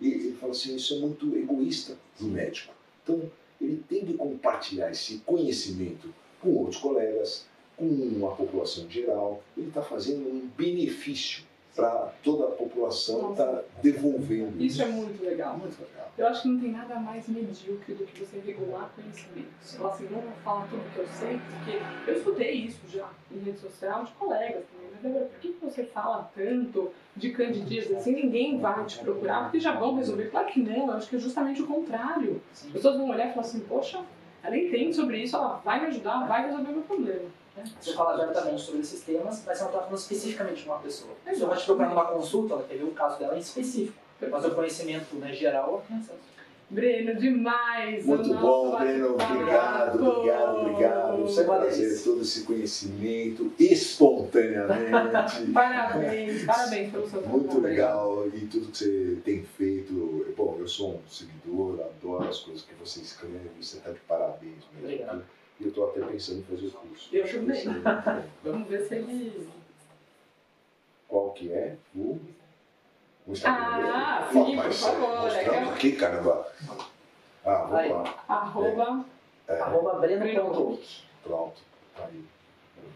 E ele falou assim, isso é muito egoísta do médico. Então, ele tem que compartilhar esse conhecimento com outros colegas, com a população em geral. Ele está fazendo um benefício para toda a população, está devolvendo Isso é muito legal. muito legal. Eu acho que não tem nada mais medíocre do que você regular conhecimento. Você fala assim, não vou falar tudo que eu sei, porque eu escutei isso já em rede social de colegas também. Mas, Débora, por que que você fala tanto de candidíase assim? Ninguém vai te procurar, porque já vão resolver. Claro que não, eu acho que é justamente o contrário. As pessoas vão olhar e falar assim, poxa, ela entende sobre isso, ela vai me ajudar, vai resolver o meu problema. Você fala abertamente sobre esses temas, mas você não está falando especificamente de uma pessoa. A pessoa vai te procurar numa consulta, ela quer ver o caso dela em específico. Mas o conhecimento né, geral, tem acesso. Breno, demais! Muito bom, Breno. Obrigado, obrigado, obrigado. Você trazer delícia. todo esse conhecimento espontaneamente. Parabéns, parabéns pelo seu trabalho. Muito legal e tudo que você tem feito. Bom, eu sou um seguidor, adoro as coisas que você escreve, você está de parabéns mesmo. Obrigado. E eu estou até pensando em fazer o curso. Eu também. Vamos ver se ele. Qual que é o, o Instagram Ah, dele? sim, Ó, por mas, favor, Mostramos é aqui, caramba. Ah, Aí. lá. Arroba. É, Arroba breno.out. pronto. Aí.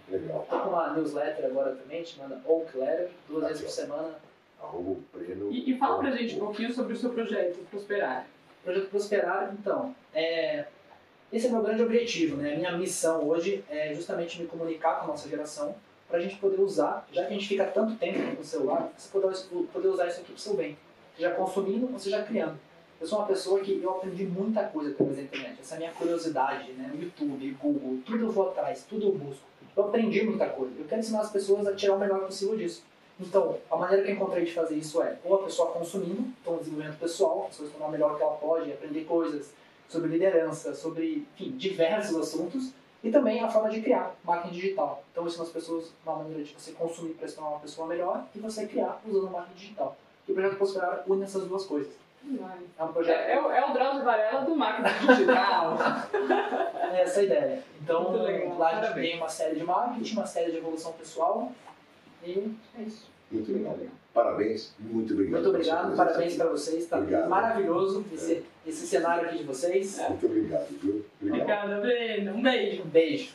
Legal. Tô com uma newsletter agora também, chamada Oak Letter, duas Aqui, vezes por ó. semana. Arroba o Breno. E, e fala pra gente um pouquinho sobre o seu projeto, Prosperar. Projeto Prosperar, então, é, esse é o meu grande objetivo, né? A minha missão hoje é justamente me comunicar com a nossa geração para a gente poder usar, já que a gente fica tanto tempo no celular, você poder, poder usar isso aqui para o seu bem. Seja consumindo ou seja criando. Eu sou uma pessoa que eu aprendi muita coisa através da internet. Essa é a minha curiosidade, né? YouTube, Google, tudo eu vou atrás, tudo eu busco. Eu aprendi muita coisa. Eu quero ensinar as pessoas a tirar o melhor possível disso. Então, a maneira que eu encontrei de fazer isso é ou a pessoa consumindo, então desenvolvimento pessoal, a pessoa se tornar o melhor que ela pode, aprender coisas sobre liderança, sobre, enfim, diversos assuntos, e também a forma de criar marketing digital. Então, ensino as pessoas uma maneira de você consumir para se tornar uma pessoa melhor e você criar usando marketing digital. E o projeto Prosperar une essas duas coisas. É um projeto É, é, o- é o Drauzio Varela do marketing digital. É essa a ideia. Então, lá a gente parabéns. tem uma série de marketing, uma série de evolução pessoal. E é isso. Muito legal. Parabéns. Muito obrigado. Muito obrigado, parabéns para vocês. Está Obrigado. maravilhoso esse, esse cenário aqui de vocês. Muito obrigado, viu? Obrigado. Breno. Um beijo. Um beijo.